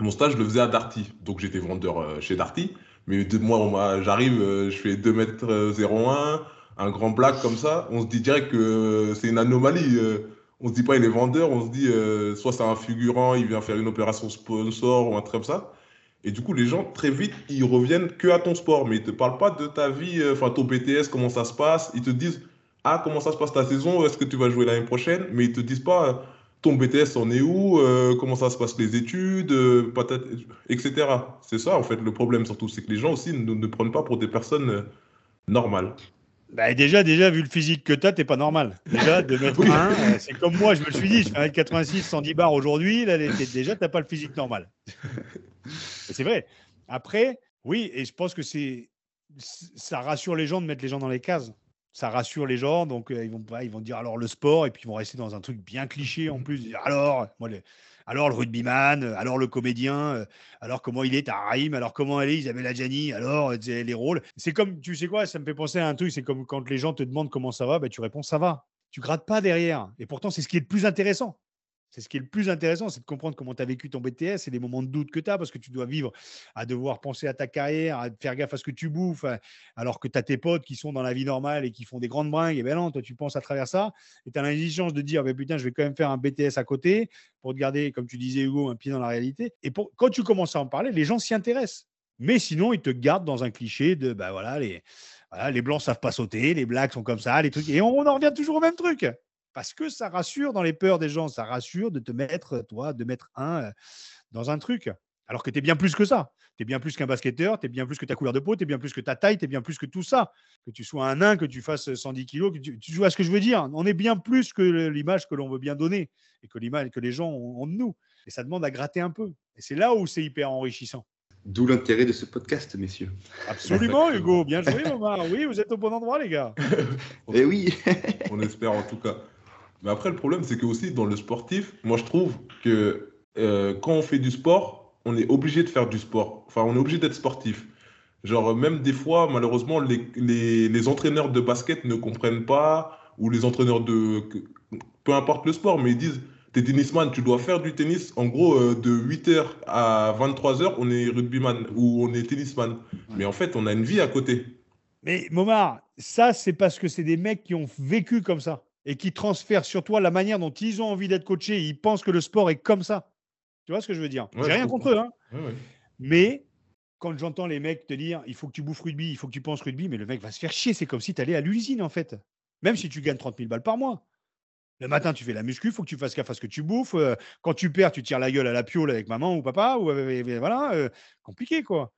mon stage, je le faisais à Darty. Donc, j'étais vendeur euh, chez Darty. Mais de, moi, j'arrive, euh, je fais 2 m 01, un grand black comme ça. On se dit direct que c'est une anomalie. on se dit pas il est vendeur, on se dit soit c'est un figurant, il vient faire une opération sponsor ou un truc comme ça. Et du coup, les gens, très vite, ils reviennent que à ton sport, mais ils te parlent pas de ta vie, euh, enfin ton BTS, comment ça se passe. Ils te disent, ah, comment ça se passe ta saison, est-ce que tu vas jouer l'année prochaine, mais ils te disent pas, ton BTS en est où, euh, comment ça se passe les études, etc. C'est ça, en fait, le problème surtout, c'est que les gens aussi ne, ne prennent pas pour des personnes normales. Bah déjà, déjà, vu le physique que tu as, t'es pas normal. Déjà, de mettre un, euh, c'est comme moi, je me suis dit, je fais 86, 110 bars aujourd'hui, là, déjà, t'as pas le physique normal. c'est vrai. Après, oui, et je pense que c'est ça rassure les gens de mettre les gens dans les cases. Ça rassure les gens, donc euh, ils vont ils vont dire alors le sport, et puis ils vont rester dans un truc bien cliché en plus. Alors, moi, les, alors le rugbyman, euh, alors le comédien, euh, alors comment il est Tarim, alors comment elle est Isabelle Adjani, alors les rôles. C'est comme, tu sais quoi, ça me fait penser à un truc, c'est comme quand les gens te demandent comment ça va, ben, tu réponds ça va. Tu grattes pas derrière. Et pourtant, c'est ce qui est le plus intéressant. C'est ce qui est le plus intéressant, c'est de comprendre comment tu as vécu ton BTS et les moments de doute que tu as, parce que tu dois vivre à devoir penser à ta carrière, à faire gaffe à ce que tu bouffes, alors que tu as tes potes qui sont dans la vie normale et qui font des grandes bringues. Et ben non, toi, tu penses à travers ça. Et tu as l'intelligence de dire, putain, je vais quand même faire un BTS à côté pour te garder, comme tu disais, Hugo, un pied dans la réalité. Et quand tu commences à en parler, les gens s'y intéressent. Mais sinon, ils te gardent dans un cliché de, ben voilà, les, les blancs savent pas sauter, les blacks sont comme ça, les trucs. Et on en revient toujours au même truc parce que ça rassure dans les peurs des gens, ça rassure de te mettre, toi, de mettre un euh, dans un truc. Alors que tu es bien plus que ça. Tu es bien plus qu'un basketteur, tu es bien plus que ta couleur de peau, tu es bien plus que ta taille, tu es bien plus que tout ça. Que tu sois un nain, que tu fasses 110 kilos, que tu, tu vois ce que je veux dire? On est bien plus que l'image que l'on veut bien donner et que l'image que les gens ont de nous. Et ça demande à gratter un peu. Et c'est là où c'est hyper enrichissant. D'où l'intérêt de ce podcast, messieurs. Absolument, Hugo. Bien joué, Omar. Oui, vous êtes au bon endroit, les gars. Eh oui. On espère en tout cas. Mais après, le problème, c'est que aussi dans le sportif, moi je trouve que euh, quand on fait du sport, on est obligé de faire du sport. Enfin, on est obligé d'être sportif. Genre, même des fois, malheureusement, les, les, les, entraîneurs de basket ne comprennent pas, ou les entraîneurs de. Peu importe le sport, mais ils disent T'es tennisman, tu dois faire du tennis. En gros, euh, de 8h à 23h, on est rugbyman ou on est tennisman. Mais en fait, on a une vie à côté. Mais Momar, ça, c'est parce que c'est des mecs qui ont vécu comme ça et qui transfèrent sur toi la manière dont ils ont envie d'être coachés. Ils pensent que le sport est comme ça. Tu vois ce que je veux dire? J'ai rien contre eux. Hein. Mais quand j'entends les mecs te dire il faut que tu bouffes rugby, il faut que tu penses rugby, mais le mec va se faire chier. C'est comme si tu allais à l'usine en fait. Même si tu gagnes 30 000 balles par mois. Le matin, tu fais la muscu, il faut que tu fasses gaffe à ce que tu bouffes. Euh, quand tu perds, tu tires la gueule à la piole avec maman ou papa. Ou, voilà, euh, compliqué quoi.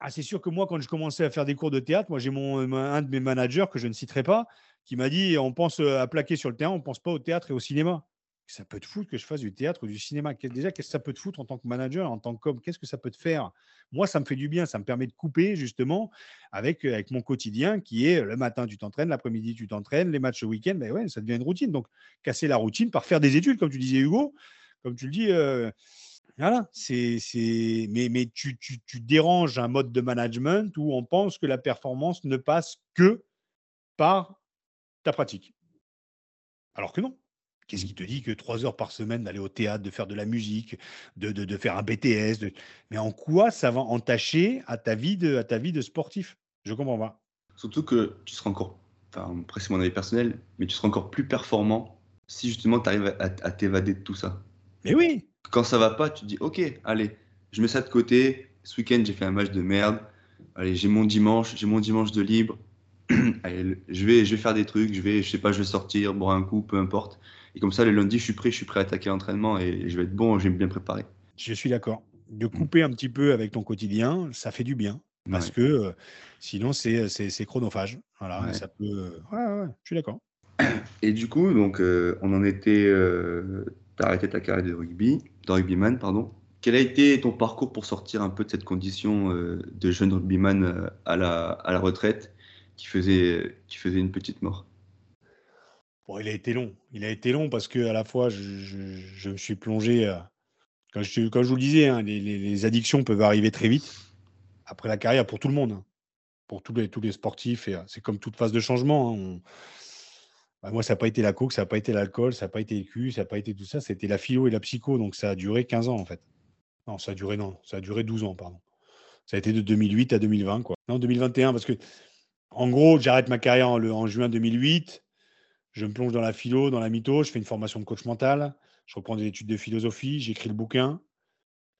Ah, c'est sûr que moi, quand je commençais à faire des cours de théâtre, moi j'ai mon un de mes managers que je ne citerai pas, qui m'a dit on pense à plaquer sur le terrain, on ne pense pas au théâtre et au cinéma. Ça peut te foutre que je fasse du théâtre ou du cinéma. Déjà, qu'est-ce que ça peut te foutre en tant que manager, en tant qu'homme? Qu'est-ce que ça peut te faire? Moi, ça me fait du bien. Ça me permet de couper justement avec, avec mon quotidien qui est le matin, tu t'entraînes, l'après-midi, tu t'entraînes, les matchs le week-end, ben ouais, ça devient une routine. Donc, casser la routine par faire des études, comme tu disais, Hugo, comme tu le dis. voilà, mais, mais tu, tu, tu déranges un mode de management où on pense que la performance ne passe que par ta pratique. Alors que non. Qu'est-ce mmh. qui te dit que trois heures par semaine d'aller au théâtre, de faire de la musique, de, de, faire un BTS de... Mais en quoi ça va entacher à ta vie de, à ta vie de sportif? Je comprends pas. Surtout que tu seras encore, enfin, après c'est mon avis personnel, mais tu seras encore plus performant si justement tu arrives à, t'évader de tout ça. Mais oui Quand ça va pas, tu te dis, ok, allez, je mets ça de côté, ce week-end j'ai fait un match de merde, allez, j'ai mon dimanche, j'ai mon dimanche de libre, je vais, je vais faire des trucs, je vais, je sais pas, je vais sortir, boire un coup, peu importe. Et comme ça, le lundi, je suis prêt, je suis prêt à attaquer l'entraînement et je vais être bon, je vais me bien préparer. Je suis d'accord. De couper un petit peu avec ton quotidien, ça fait du bien. Parce que euh, sinon, c'est, chronophage. Voilà, ça peut. Ouais, ouais, je suis d'accord. Et du coup, donc, euh, on en était. Euh, tu as arrêté ta carrière de rugby, de rugbyman, pardon. Quel a été ton parcours pour sortir un peu de cette condition de jeune rugbyman à la, à la retraite? Qui faisait, une petite mort. Bon, il a été long. Il a été long parce que à la fois, je, me suis plongé. Euh, quand je, vous le disais, hein, les, addictions peuvent arriver très vite après la carrière pour tout le monde, hein. pour tous les, sportifs. Euh, c'est comme toute phase de changement. Hein, bah, moi, ça n'a pas été la coke, ça n'a pas été l'alcool, ça n'a pas été le ça n'a pas été tout ça. C'était la philo et la psycho. Donc ça a duré 15 ans en fait. Non, ça a duré non, ça a duré 12 ans, pardon. Ça a été de 2008 à 2020, quoi. Non, 2021, parce que en gros, j'arrête ma carrière en, juin 2008. Je me plonge dans la philo, dans la mytho, je fais une formation de coach mental, je reprends des études de philosophie, j'écris le bouquin.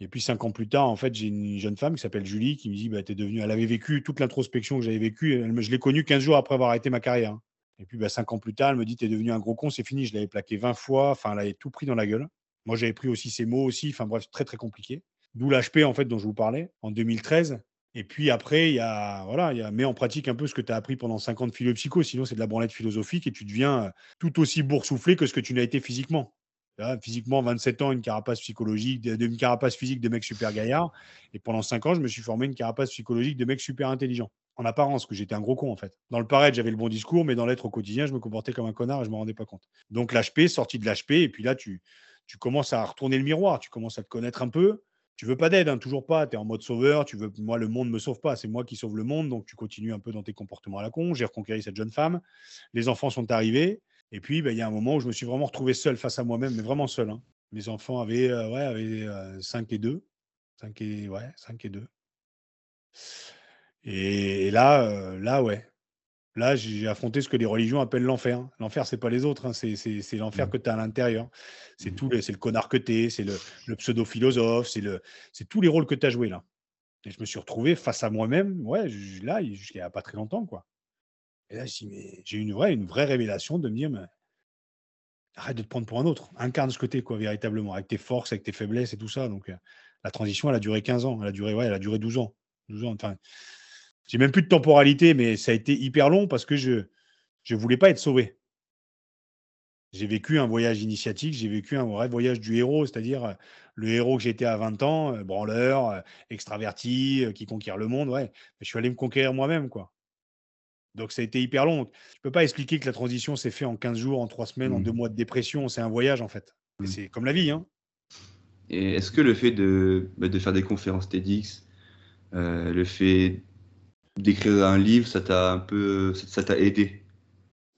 Et puis cinq ans plus tard, en fait, j'ai une jeune femme qui s'appelle Julie qui me dit bah, devenue. Elle avait vécu toute l'introspection que j'avais vécue. Je l'ai connue 15 jours après avoir arrêté ma carrière. Et puis bah, cinq ans plus tard, elle me dit es devenu un gros con, c'est fini. Je l'avais plaqué 20 fois. Enfin, elle avait tout pris dans la gueule. Moi, j'avais pris aussi ses mots aussi. Enfin, bref, très, très compliqué. D'où l'HP, en fait, dont je vous parlais, en 2013. Et puis après, il y a, voilà, il y a, mets en pratique un peu ce que tu as appris pendant 5 ans de philo psycho. Sinon, c'est de la branlette philosophique et tu deviens euh, tout aussi boursouflé que ce que tu n'as été physiquement physiquement, 27 ans, une carapace psychologique, une carapace physique de mec super gaillard. Et pendant 5 ans, je me suis formé une carapace psychologique de mec super intelligent. En apparence, que j'étais un gros con en fait. Dans le paraître, j'avais le bon discours, mais dans l'être au quotidien, je me comportais comme un connard et je ne me rendais pas compte. Donc l'HP, sorti de l'HP, et puis là, tu, tu commences à retourner le miroir, tu commences à te connaître un peu. Tu veux pas d'aide, hein, toujours pas. Tu es en mode sauveur. Tu veux, moi, le monde me sauve pas. C'est moi qui sauve le monde. Donc, tu continues un peu dans tes comportements à la con. J'ai reconquéri cette jeune femme. Les enfants sont arrivés. Et puis, bah, il y a un moment où je me suis vraiment retrouvé seul face à moi-même, mais vraiment seul. Hein. Mes enfants avaient, euh, ouais, avaient 5 et 2. 5 et, ouais, 5 et 2. Et, là, euh, là, ouais. Là, j'ai affronté ce que les religions appellent l'enfer. L'enfer, c'est pas les autres, hein. c'est l'enfer mmh. que tu as à l'intérieur. C'est mmh. tout, c'est le connard que tu es, c'est le, le pseudo-philosophe, c'est tous les rôles que tu as joués là. Et je me suis retrouvé face à moi-même, ouais, là, il n'y a pas très longtemps, quoi. Et là, j'ai une vraie, une vraie révélation de me dire, mais arrête de te prendre pour un autre. Incarne ce côté, quoi, véritablement, avec tes forces, avec tes faiblesses et tout ça. Donc, euh, la transition, elle a duré 15 ans. Elle a duré, ouais, elle a duré 12 ans. 12 ans. Enfin, j'ai même plus de temporalité, mais ça a été hyper long parce que je ne voulais pas être sauvé. J'ai vécu un voyage initiatique, j'ai vécu un vrai voyage du héros, c'est-à-dire euh, le héros que j'étais à 20 ans, euh, branleur, extraverti, qui conquiert le monde, ouais. Mais je suis allé me conquérir moi-même, quoi. Donc ça a été hyper long. Je ne peux pas expliquer que la transition s'est faite en 15 jours, en 3 semaines, en 2 mmh. mois de dépression. C'est un voyage en fait. Mmh. C'est comme la vie. Hein. Et est-ce que le fait de, bah, de, faire des conférences TEDx, euh, le fait d'écrire un livre, ça t'a un peu, ça t'a aidé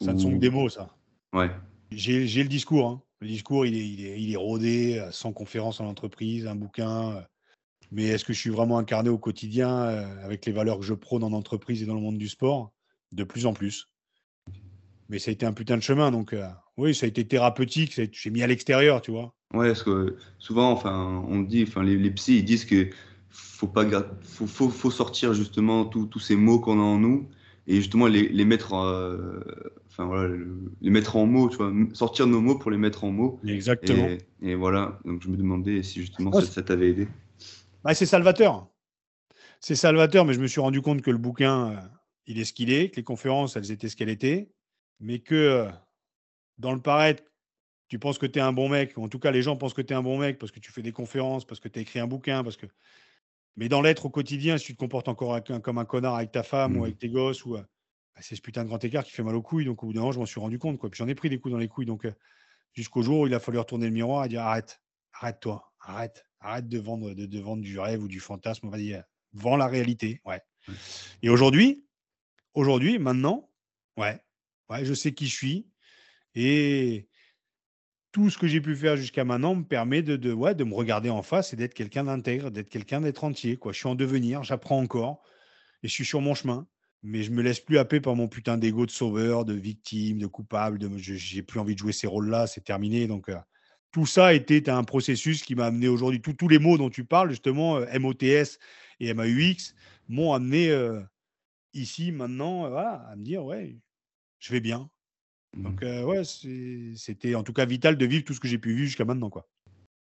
Ça ne sont que des mots, ça. Ouais. J'ai le discours. Hein. Le discours, il est, il est, il est rodé, sans conférence en entreprise, un bouquin. Euh. Mais est-ce que je suis vraiment incarné au quotidien euh, avec les valeurs que je prône en entreprise et dans le monde du sport? De plus en plus. Mais ça a été un putain de chemin, donc euh, oui, ça a été thérapeutique, j'ai mis à l'extérieur, tu vois. Ouais, parce que souvent, enfin, on dit, enfin, les, les psys, ils disent que faut pas, faut, faut, faut sortir justement tous ces mots qu'on a en nous et justement les, les mettre, euh, enfin voilà, les mettre en mots, tu vois, sortir nos mots pour les mettre en mots. Exactement. Et, voilà, donc je me demandais si justement ça, ça t'avait aidé. Bah, c'est salvateur. C'est salvateur, mais je me suis rendu compte que le bouquin, euh, il est ce qu'il est, que les conférences, elles étaient ce qu'elles étaient, mais que dans le paraître, tu penses que tu es un bon mec, ou en tout cas les gens pensent que tu es un bon mec parce que tu fais des conférences, parce que tu as écrit un bouquin, parce que. Mais dans l'être au quotidien, si tu te comportes encore comme un connard avec ta femme ou mmh. avec tes gosses, ou bah, c'est ce putain de grand écart qui fait mal aux couilles. Donc au bout d'un moment, je m'en suis rendu compte. Quoi. Puis j'en ai pris des coups dans les couilles. Donc jusqu'au jour où il a fallu retourner le miroir et dire arrête, arrête-toi, arrête, arrête de vendre, de, vendre du rêve ou du fantasme. On va dire, vends la réalité. Ouais. Et aujourd'hui, Aujourd'hui, maintenant, ouais, ouais, je sais qui je suis. Et tout ce que j'ai pu faire jusqu'à maintenant me permet de, de, ouais, de me regarder en face et d'être quelqu'un d'intègre, d'être quelqu'un d'être entier. Quoi. Je suis en devenir, j'apprends encore et je suis sur mon chemin. Mais je me laisse plus happer par mon putain d'ego de sauveur, de victime, de coupable. De, j'ai plus envie de jouer ces rôles-là, c'est terminé. Donc, euh, tout ça était un processus qui m'a amené aujourd'hui. Tous les mots dont tu parles, justement, euh, MOTS et MAUX, m'ont amené euh, ici, maintenant, à me dire, ouais, je vais bien. Donc, mmh. euh, ouais, c'était en tout cas vital de vivre tout ce que j'ai pu vivre jusqu'à maintenant, quoi.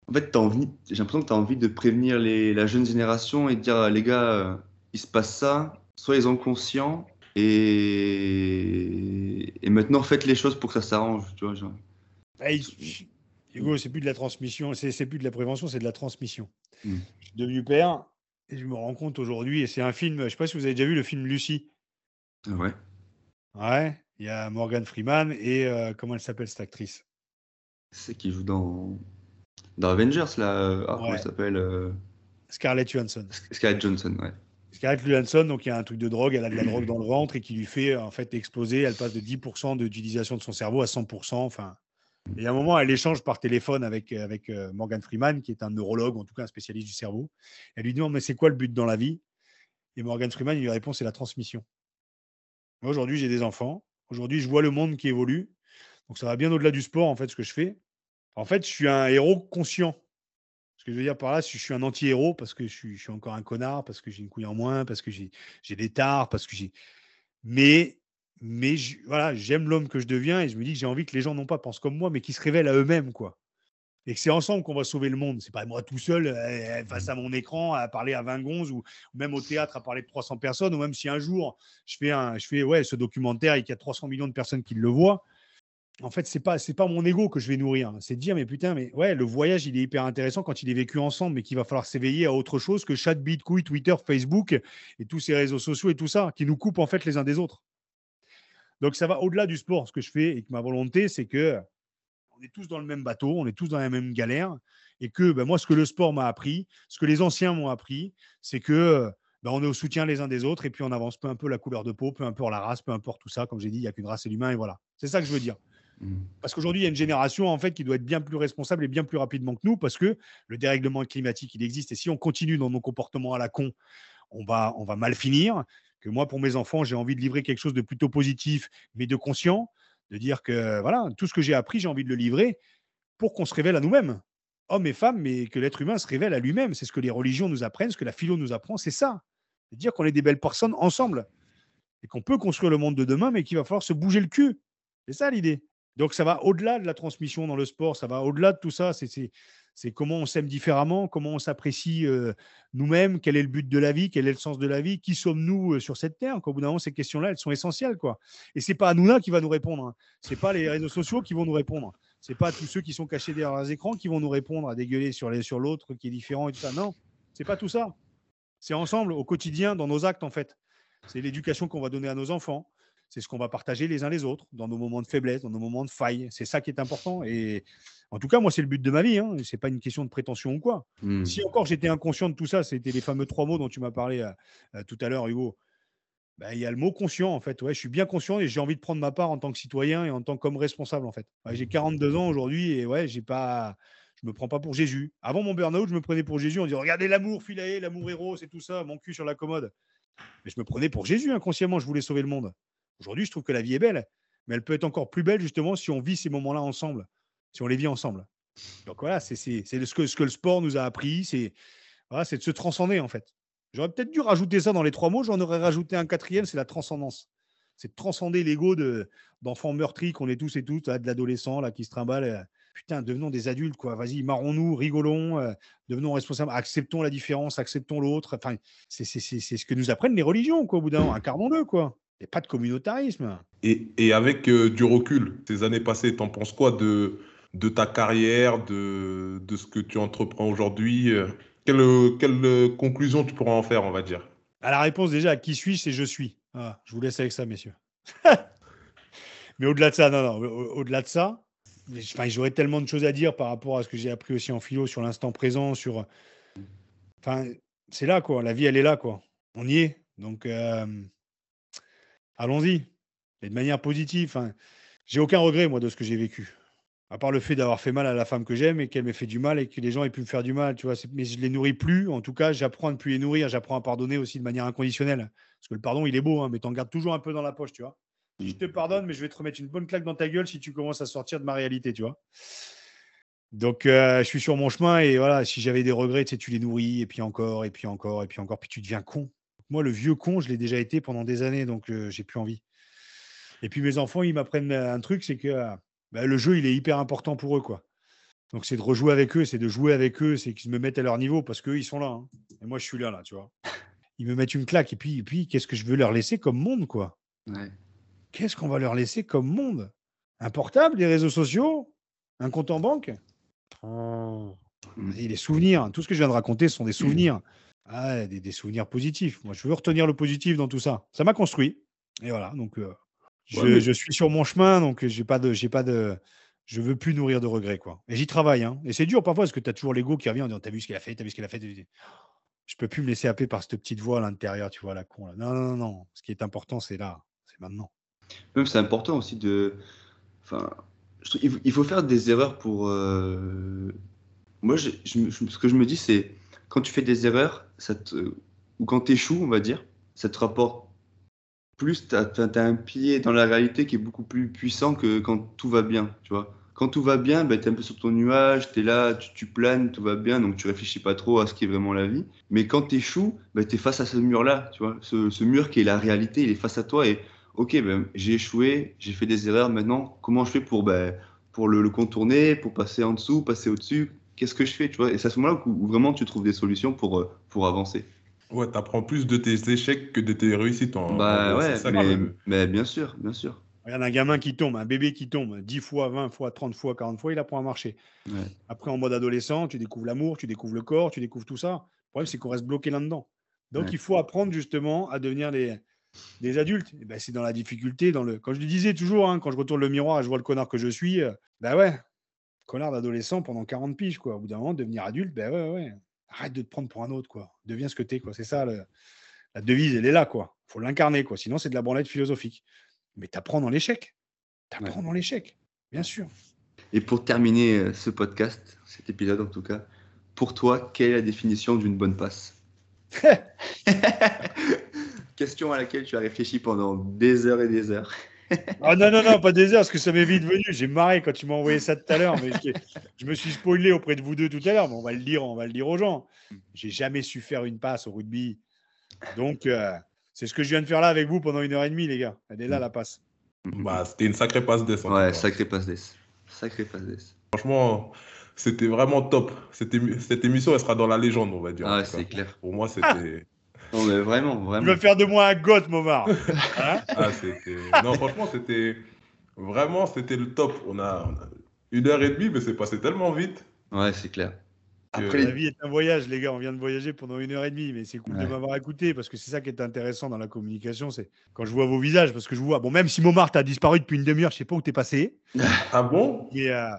En fait, j'ai l'impression que tu as envie de prévenir les, la jeune génération et de dire, les gars, euh, il se passe ça, soyez-en conscients et... et maintenant faites les choses pour que ça s'arrange, tu vois. Genre. Bah, Hugo, c'est plus de la transmission, c'est plus de la prévention, c'est de la transmission. Mmh. Je suis devenu père, et je me rends compte aujourd'hui, et c'est un film, je ne sais pas si vous avez déjà vu le film Lucie. Ah ouais. Ouais, il y a Morgan Freeman et euh, comment elle s'appelle cette actrice? C'est qui joue dans, dans Avengers là. Ah, comment elle s'appelle euh? Scarlett Johansson. Scarlett Johansson, ouais. Scarlett Johansson, donc il y a un truc de drogue, elle a de la drogue dans le ventre et qui lui fait en fait exploser. Elle passe de 10% d'utilisation de son cerveau à 100%. Enfin, et à un moment, elle échange par téléphone avec, euh, avec euh, Morgan Freeman, qui est un neurologue, en tout cas un spécialiste du cerveau. Elle lui dit Mais c'est quoi le but dans la vie? Et Morgan Freeman il lui répond C'est la transmission. Moi, aujourd'hui, j'ai des enfants. Aujourd'hui, je vois le monde qui évolue. Donc ça va bien au-delà du sport, en fait, ce que je fais. En fait, je suis un héros conscient. Ce que je veux dire par là, je suis un anti-héros parce que je suis, encore un connard, parce que j'ai une couille en moins, parce que j'ai des tares, parce que j'ai. Mais, mais voilà, j'aime l'homme que je deviens et je me dis que j'ai envie que les gens non pas pensent comme moi, mais qu'ils se révèlent à eux-mêmes, quoi et que c'est ensemble qu'on va sauver le monde. C'est pas moi tout seul euh, face à mon écran à parler à 20 gonzes ou, même au théâtre à parler de 300 personnes ou même si un jour je fais un, je fais ouais ce documentaire et qu'il y a 300 millions de personnes qui le voient. En fait, c'est pas c'est pas mon ego que je vais nourrir. C'est de dire mais putain mais ouais le voyage il est hyper intéressant quand il est vécu ensemble, mais qu'il va falloir s'éveiller à autre chose que chat, bitcoin, Twitter, Facebook et tous ces réseaux sociaux et tout ça qui nous coupent en fait les uns des autres. Donc ça va au-delà du sport. Ce que je fais et que ma volonté c'est que on est tous dans le même bateau, on est tous dans la même galère. Et que ben, moi, ce que le sport m'a appris, ce que les anciens m'ont appris, c'est que ben, on est au soutien les uns des autres et puis on avance, peu peu la couleur de peau, peu importe la race, peu importe tout ça. Comme j'ai dit, il n'y a qu'une race, et l'humain, et voilà. C'est ça que je veux dire. Mmh. Parce qu'aujourd'hui, il y a une génération en fait qui doit être bien plus responsable et bien plus rapidement que nous, parce que le dérèglement climatique, il existe. Et si on continue dans nos comportements à la con, on va, on va mal finir. Que moi, pour mes enfants, j'ai envie de livrer quelque chose de plutôt positif, mais de conscient de dire que voilà, tout ce que j'ai appris, j'ai envie de le livrer pour qu'on se révèle à nous-mêmes, hommes et femmes, mais que l'être humain se révèle à lui-même. C'est ce que les religions nous apprennent, ce que la philo nous apprend, c'est ça. C'est dire qu'on est des belles personnes ensemble et qu'on peut construire le monde de demain, mais qu'il va falloir se bouger le cul. C'est ça l'idée. Donc ça va au-delà de la transmission dans le sport, ça va au-delà de tout ça. C'est c'est comment on s'aime différemment, comment on s'apprécie euh, nous-mêmes, quel est le but de la vie, quel est le sens de la vie, qui sommes-nous euh, sur cette terre. Qu'au bout d'un moment, ces questions-là, elles sont essentielles. Quoi. Et ce n'est pas Hanouna qui va nous répondre. Hein. Ce n'est pas les réseaux sociaux qui vont nous répondre. Ce n'est pas tous ceux qui sont cachés derrière les écrans qui vont nous répondre à dégueuler sur, les, sur l'autre qui est différent et tout ça. Non, c'est pas tout ça. C'est ensemble, au quotidien, dans nos actes, en fait. C'est l'éducation qu'on va donner à nos enfants. C'est ce qu'on va partager les uns les autres dans nos moments de faiblesse, dans nos moments de faille. C'est ça qui est important. Et en tout cas, moi, c'est le but de ma vie. Hein. Ce n'est pas une question de prétention ou quoi. Hmm. Si encore j'étais inconscient de tout ça, c'était les fameux trois mots dont tu m'as parlé euh, euh, tout à l'heure, Hugo. Ben, il y a le mot conscient, en fait. Ouais, je suis bien conscient et j'ai envie de prendre ma part en tant que citoyen et en tant qu'homme responsable, en fait. j'ai 42 ans aujourd'hui et ouais, j'ai pas, je me prends pas pour Jésus. Avant mon burn-out, je me prenais pour Jésus. On dit regardez l'amour, filet, l'amour héros, c'est tout ça, mon cul sur la commode. Mais je me prenais pour Jésus inconsciemment. Je voulais sauver le monde. Aujourd'hui, je trouve que la vie est belle, mais elle peut être encore plus belle justement si on vit ces moments-là ensemble si on les vit ensemble. Donc voilà, c'est ce que, ce que le sport nous a appris, c'est voilà, de se transcender en fait. J'aurais peut-être dû rajouter ça dans les trois mots, j'en aurais rajouté un quatrième, c'est la transcendance. C'est de transcender l'ego d'enfants meurtris qu'on est tous et toutes, de l'adolescent qui se trimballe. Euh, putain, devenons des adultes, quoi. Vas-y, marrons-nous, rigolons, euh, devenons responsables, acceptons la différence, acceptons l'autre. Enfin, c'est ce que nous apprennent les religions, quoi, au bout d'un moment. Incarnons-le, quoi. Il n'y a pas de communautarisme. Et, et avec euh, du recul, ces années passées, t'en penses quoi de, de ta carrière, de, de ce que tu entreprends aujourd'hui. Euh, quelle, quelle, conclusion tu pourras en faire, on va dire? À La réponse déjà, à qui suis-je, c'est je suis. Ah, je vous laisse avec ça, messieurs. Mais au-delà de ça, non, non, au-delà de ça, enfin, j'aurais tellement de choses à dire par rapport à ce que j'ai appris aussi en philo sur l'instant présent, sur. Enfin, c'est là, quoi. La vie, elle est là, quoi. On y est. Donc, euh, allons-y. Et de manière positive. Enfin, j'ai aucun regret, moi, de ce que j'ai vécu. À part le fait d'avoir fait mal à la femme que j'aime et qu'elle m'ait fait du mal et que les gens aient pu me faire du mal, tu vois. Mais je les nourris plus. En tout cas, j'apprends à ne plus les nourrir. J'apprends à pardonner aussi de manière inconditionnelle. Parce que le pardon, il est beau, hein, mais t'en gardes toujours un peu dans la poche, tu vois. Je te pardonne, mais je vais te remettre une bonne claque dans ta gueule si tu commences à sortir de ma réalité, tu vois. Donc, euh, je suis sur mon chemin et voilà, si j'avais des regrets, tu tu les nourris et puis encore, et puis encore, et puis encore, puis tu deviens con. Moi, le vieux con, je l'ai déjà été pendant des années, donc euh, j'ai plus envie. Et puis mes enfants, ils m'apprennent un truc, c'est que bah, le jeu, il est hyper important pour eux. quoi. Donc, c'est de rejouer avec eux, c'est de jouer avec eux, c'est qu'ils me mettent à leur niveau parce qu'eux, ils sont là. Hein. Et moi, je suis là, là, tu vois. Ils me mettent une claque. Et puis, et puis qu'est-ce que je veux leur laisser comme monde, quoi? Qu'est-ce qu'on va leur laisser comme monde? Un portable, des réseaux sociaux? Un compte en banque? Oh. Et les souvenirs. Tout ce que je viens de raconter sont des souvenirs. Ah, des, souvenirs positifs. Moi, je veux retenir le positif dans tout ça. Ça m'a construit. Et voilà. Donc, euh, je, suis sur mon chemin, donc j'ai pas de, j'ai pas de, je veux plus nourrir de regrets, quoi. Et j'y travaille, hein. Et c'est dur parfois parce que tu as toujours l'ego qui revient en disant T'as vu ce qu'elle a fait, t'as vu ce qu'elle a fait. Je peux plus me laisser happer par cette petite voix à l'intérieur, tu vois, la con. Là. Non, non, non, Ce qui est important, c'est là, c'est maintenant. Même c'est important aussi de, enfin, il faut faire des erreurs pour. Euh, moi, je, ce que je me dis, c'est quand tu fais des erreurs, ou quand tu échoues, on va dire, ça te rapporte plus tu as, un pied dans la réalité qui est beaucoup plus puissant que quand tout va bien, tu vois. Quand tout va bien, ben, tu es un peu sur ton nuage, tu es là, tu, planes, tout va bien, donc tu réfléchis pas trop à ce qui est vraiment la vie. Mais quand tu échoues, ben, tu es face à ce mur-là, tu vois. Ce, mur qui est la réalité, il est face à toi et ok, ben, j'ai échoué, j'ai fait des erreurs, maintenant, comment je fais pour, pour le, contourner, pour passer en dessous, passer au-dessus? Qu'est-ce que je fais, tu vois? Et c'est à ce moment-là où, vraiment tu trouves des solutions pour, euh, pour avancer. Ouais, tu apprends plus de tes échecs que de tes réussites. En, bah ouais, mais, mais, bien sûr, bien sûr. Regarde un gamin qui tombe, un bébé qui tombe 10 fois, 20 fois, 30 fois, 40 fois, il apprend à marcher. Après, en mode adolescent, tu découvres l'amour, tu découvres le corps, tu découvres tout ça. Le problème, c'est qu'on reste bloqué là-dedans. Donc, il faut apprendre justement à devenir des, des adultes. ben, c'est dans la difficulté. Dans le... Quand je le disais toujours, hein, quand je retourne le miroir et je vois le connard que je suis, euh, ben ouais, connard d'adolescent pendant 40 piges. Quoi. Au bout d'un moment, devenir adulte, ben ouais, ouais. Arrête de te prendre pour un autre. quoi. Deviens ce que tu es. C'est ça, la devise, elle est là. quoi. faut l'incarner. quoi. Sinon, c'est de la branlette philosophique. Mais t'apprends dans l'échec. T'apprends dans l'échec, bien sûr. Et pour terminer euh, ce podcast, cet épisode en tout cas, pour toi, quelle est la définition d'une bonne passe? Question à laquelle tu as réfléchi pendant des heures et des heures. ah non, non, non, pas des heures, parce que ça m'est vite venu. J'ai marré quand tu m'as envoyé ça tout à l'heure, mais je me suis spoilé auprès de vous deux tout à l'heure, mais on va le dire, on va le dire aux gens. J'ai jamais su faire une passe au rugby. Donc, euh, c'est ce que je viens de faire là avec vous pendant une heure et demie, les gars. Elle est là, la passe. Bah, c'était une sacrée passe d'ess. Ouais, sacrée passe d'ess. Sacrée passe d'ess. Franchement, c'était vraiment top. Cette, cette, émission, elle sera dans la légende, on va dire. Ah, c'est clair. Pour moi, c'était. Non, mais vraiment, vraiment. Tu veux faire de moi un goth, Momar. Hein ah, non, franchement, c'était. Vraiment, c'était le top. On a, on a une heure et demie, mais c'est passé tellement vite. Ouais, c'est clair. Après, la vie est un voyage, les gars. On vient de voyager pendant une heure et demie, mais c'est cool de m'avoir écouté parce que c'est ça qui est intéressant dans la communication. C'est quand je vois vos visages, parce que je vois. Bon, même si Momart a disparu depuis une demi-heure, je sais pas où tu es passé. Ah bon? Et euh,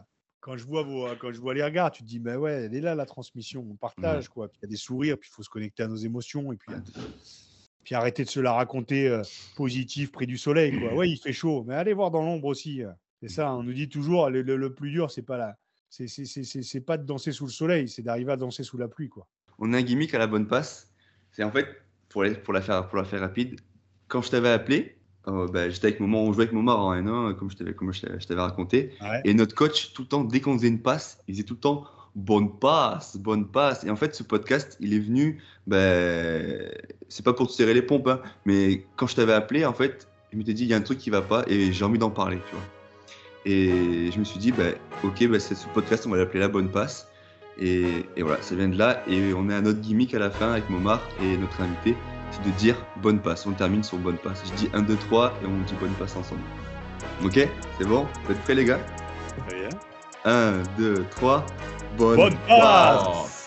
quand je vois vos, quand je vois les regards, tu te dis, bah ouais, elle est là la transmission, on partage quoi. il y a des sourires, puis il faut se connecter à nos émotions et puis. Euh, puis arrêter de se la raconter euh, positive près du soleil. Quoi. Ouais, il fait chaud, mais allez voir dans l'ombre aussi. C'est ça, on nous dit toujours, le, le plus dur, c'est pas la, c'est pas de danser sous le soleil, c'est d'arriver à danser sous la pluie. Quoi. On a un gimmick à la bonne passe. C'est en fait, pour, pour, la faire, pour la faire rapide, quand je t'avais appelé, euh, bah, j'étais avec Moment, on jouait avec Momar en N1, comme je t'avais raconté. Et notre coach, tout le temps, dès qu'on faisait une passe, il disait tout le temps bonne passe, bonne passe. Et en fait, ce podcast, il est venu, ben, c'est pas pour te serrer les pompes, hein, mais quand je t'avais appelé, en fait, je m'étais dit, il y a un truc qui va pas et j'ai envie d'en parler, tu vois. Et je me suis dit, bah, ok, bah, c'est ce podcast, on va l'appeler La Bonne Passe. Et, voilà, ça vient de là. Et on à notre gimmick à la fin avec Momar et notre invité, c'est de dire Bonne Passe. On termine sur Bonne Passe. Je dis 1, 2, 3 et on dit Bonne Passe ensemble. Ok? C'est bon? Vous êtes prêts, les gars? Très bien. 1, 2, 3. Bonne, bonne passe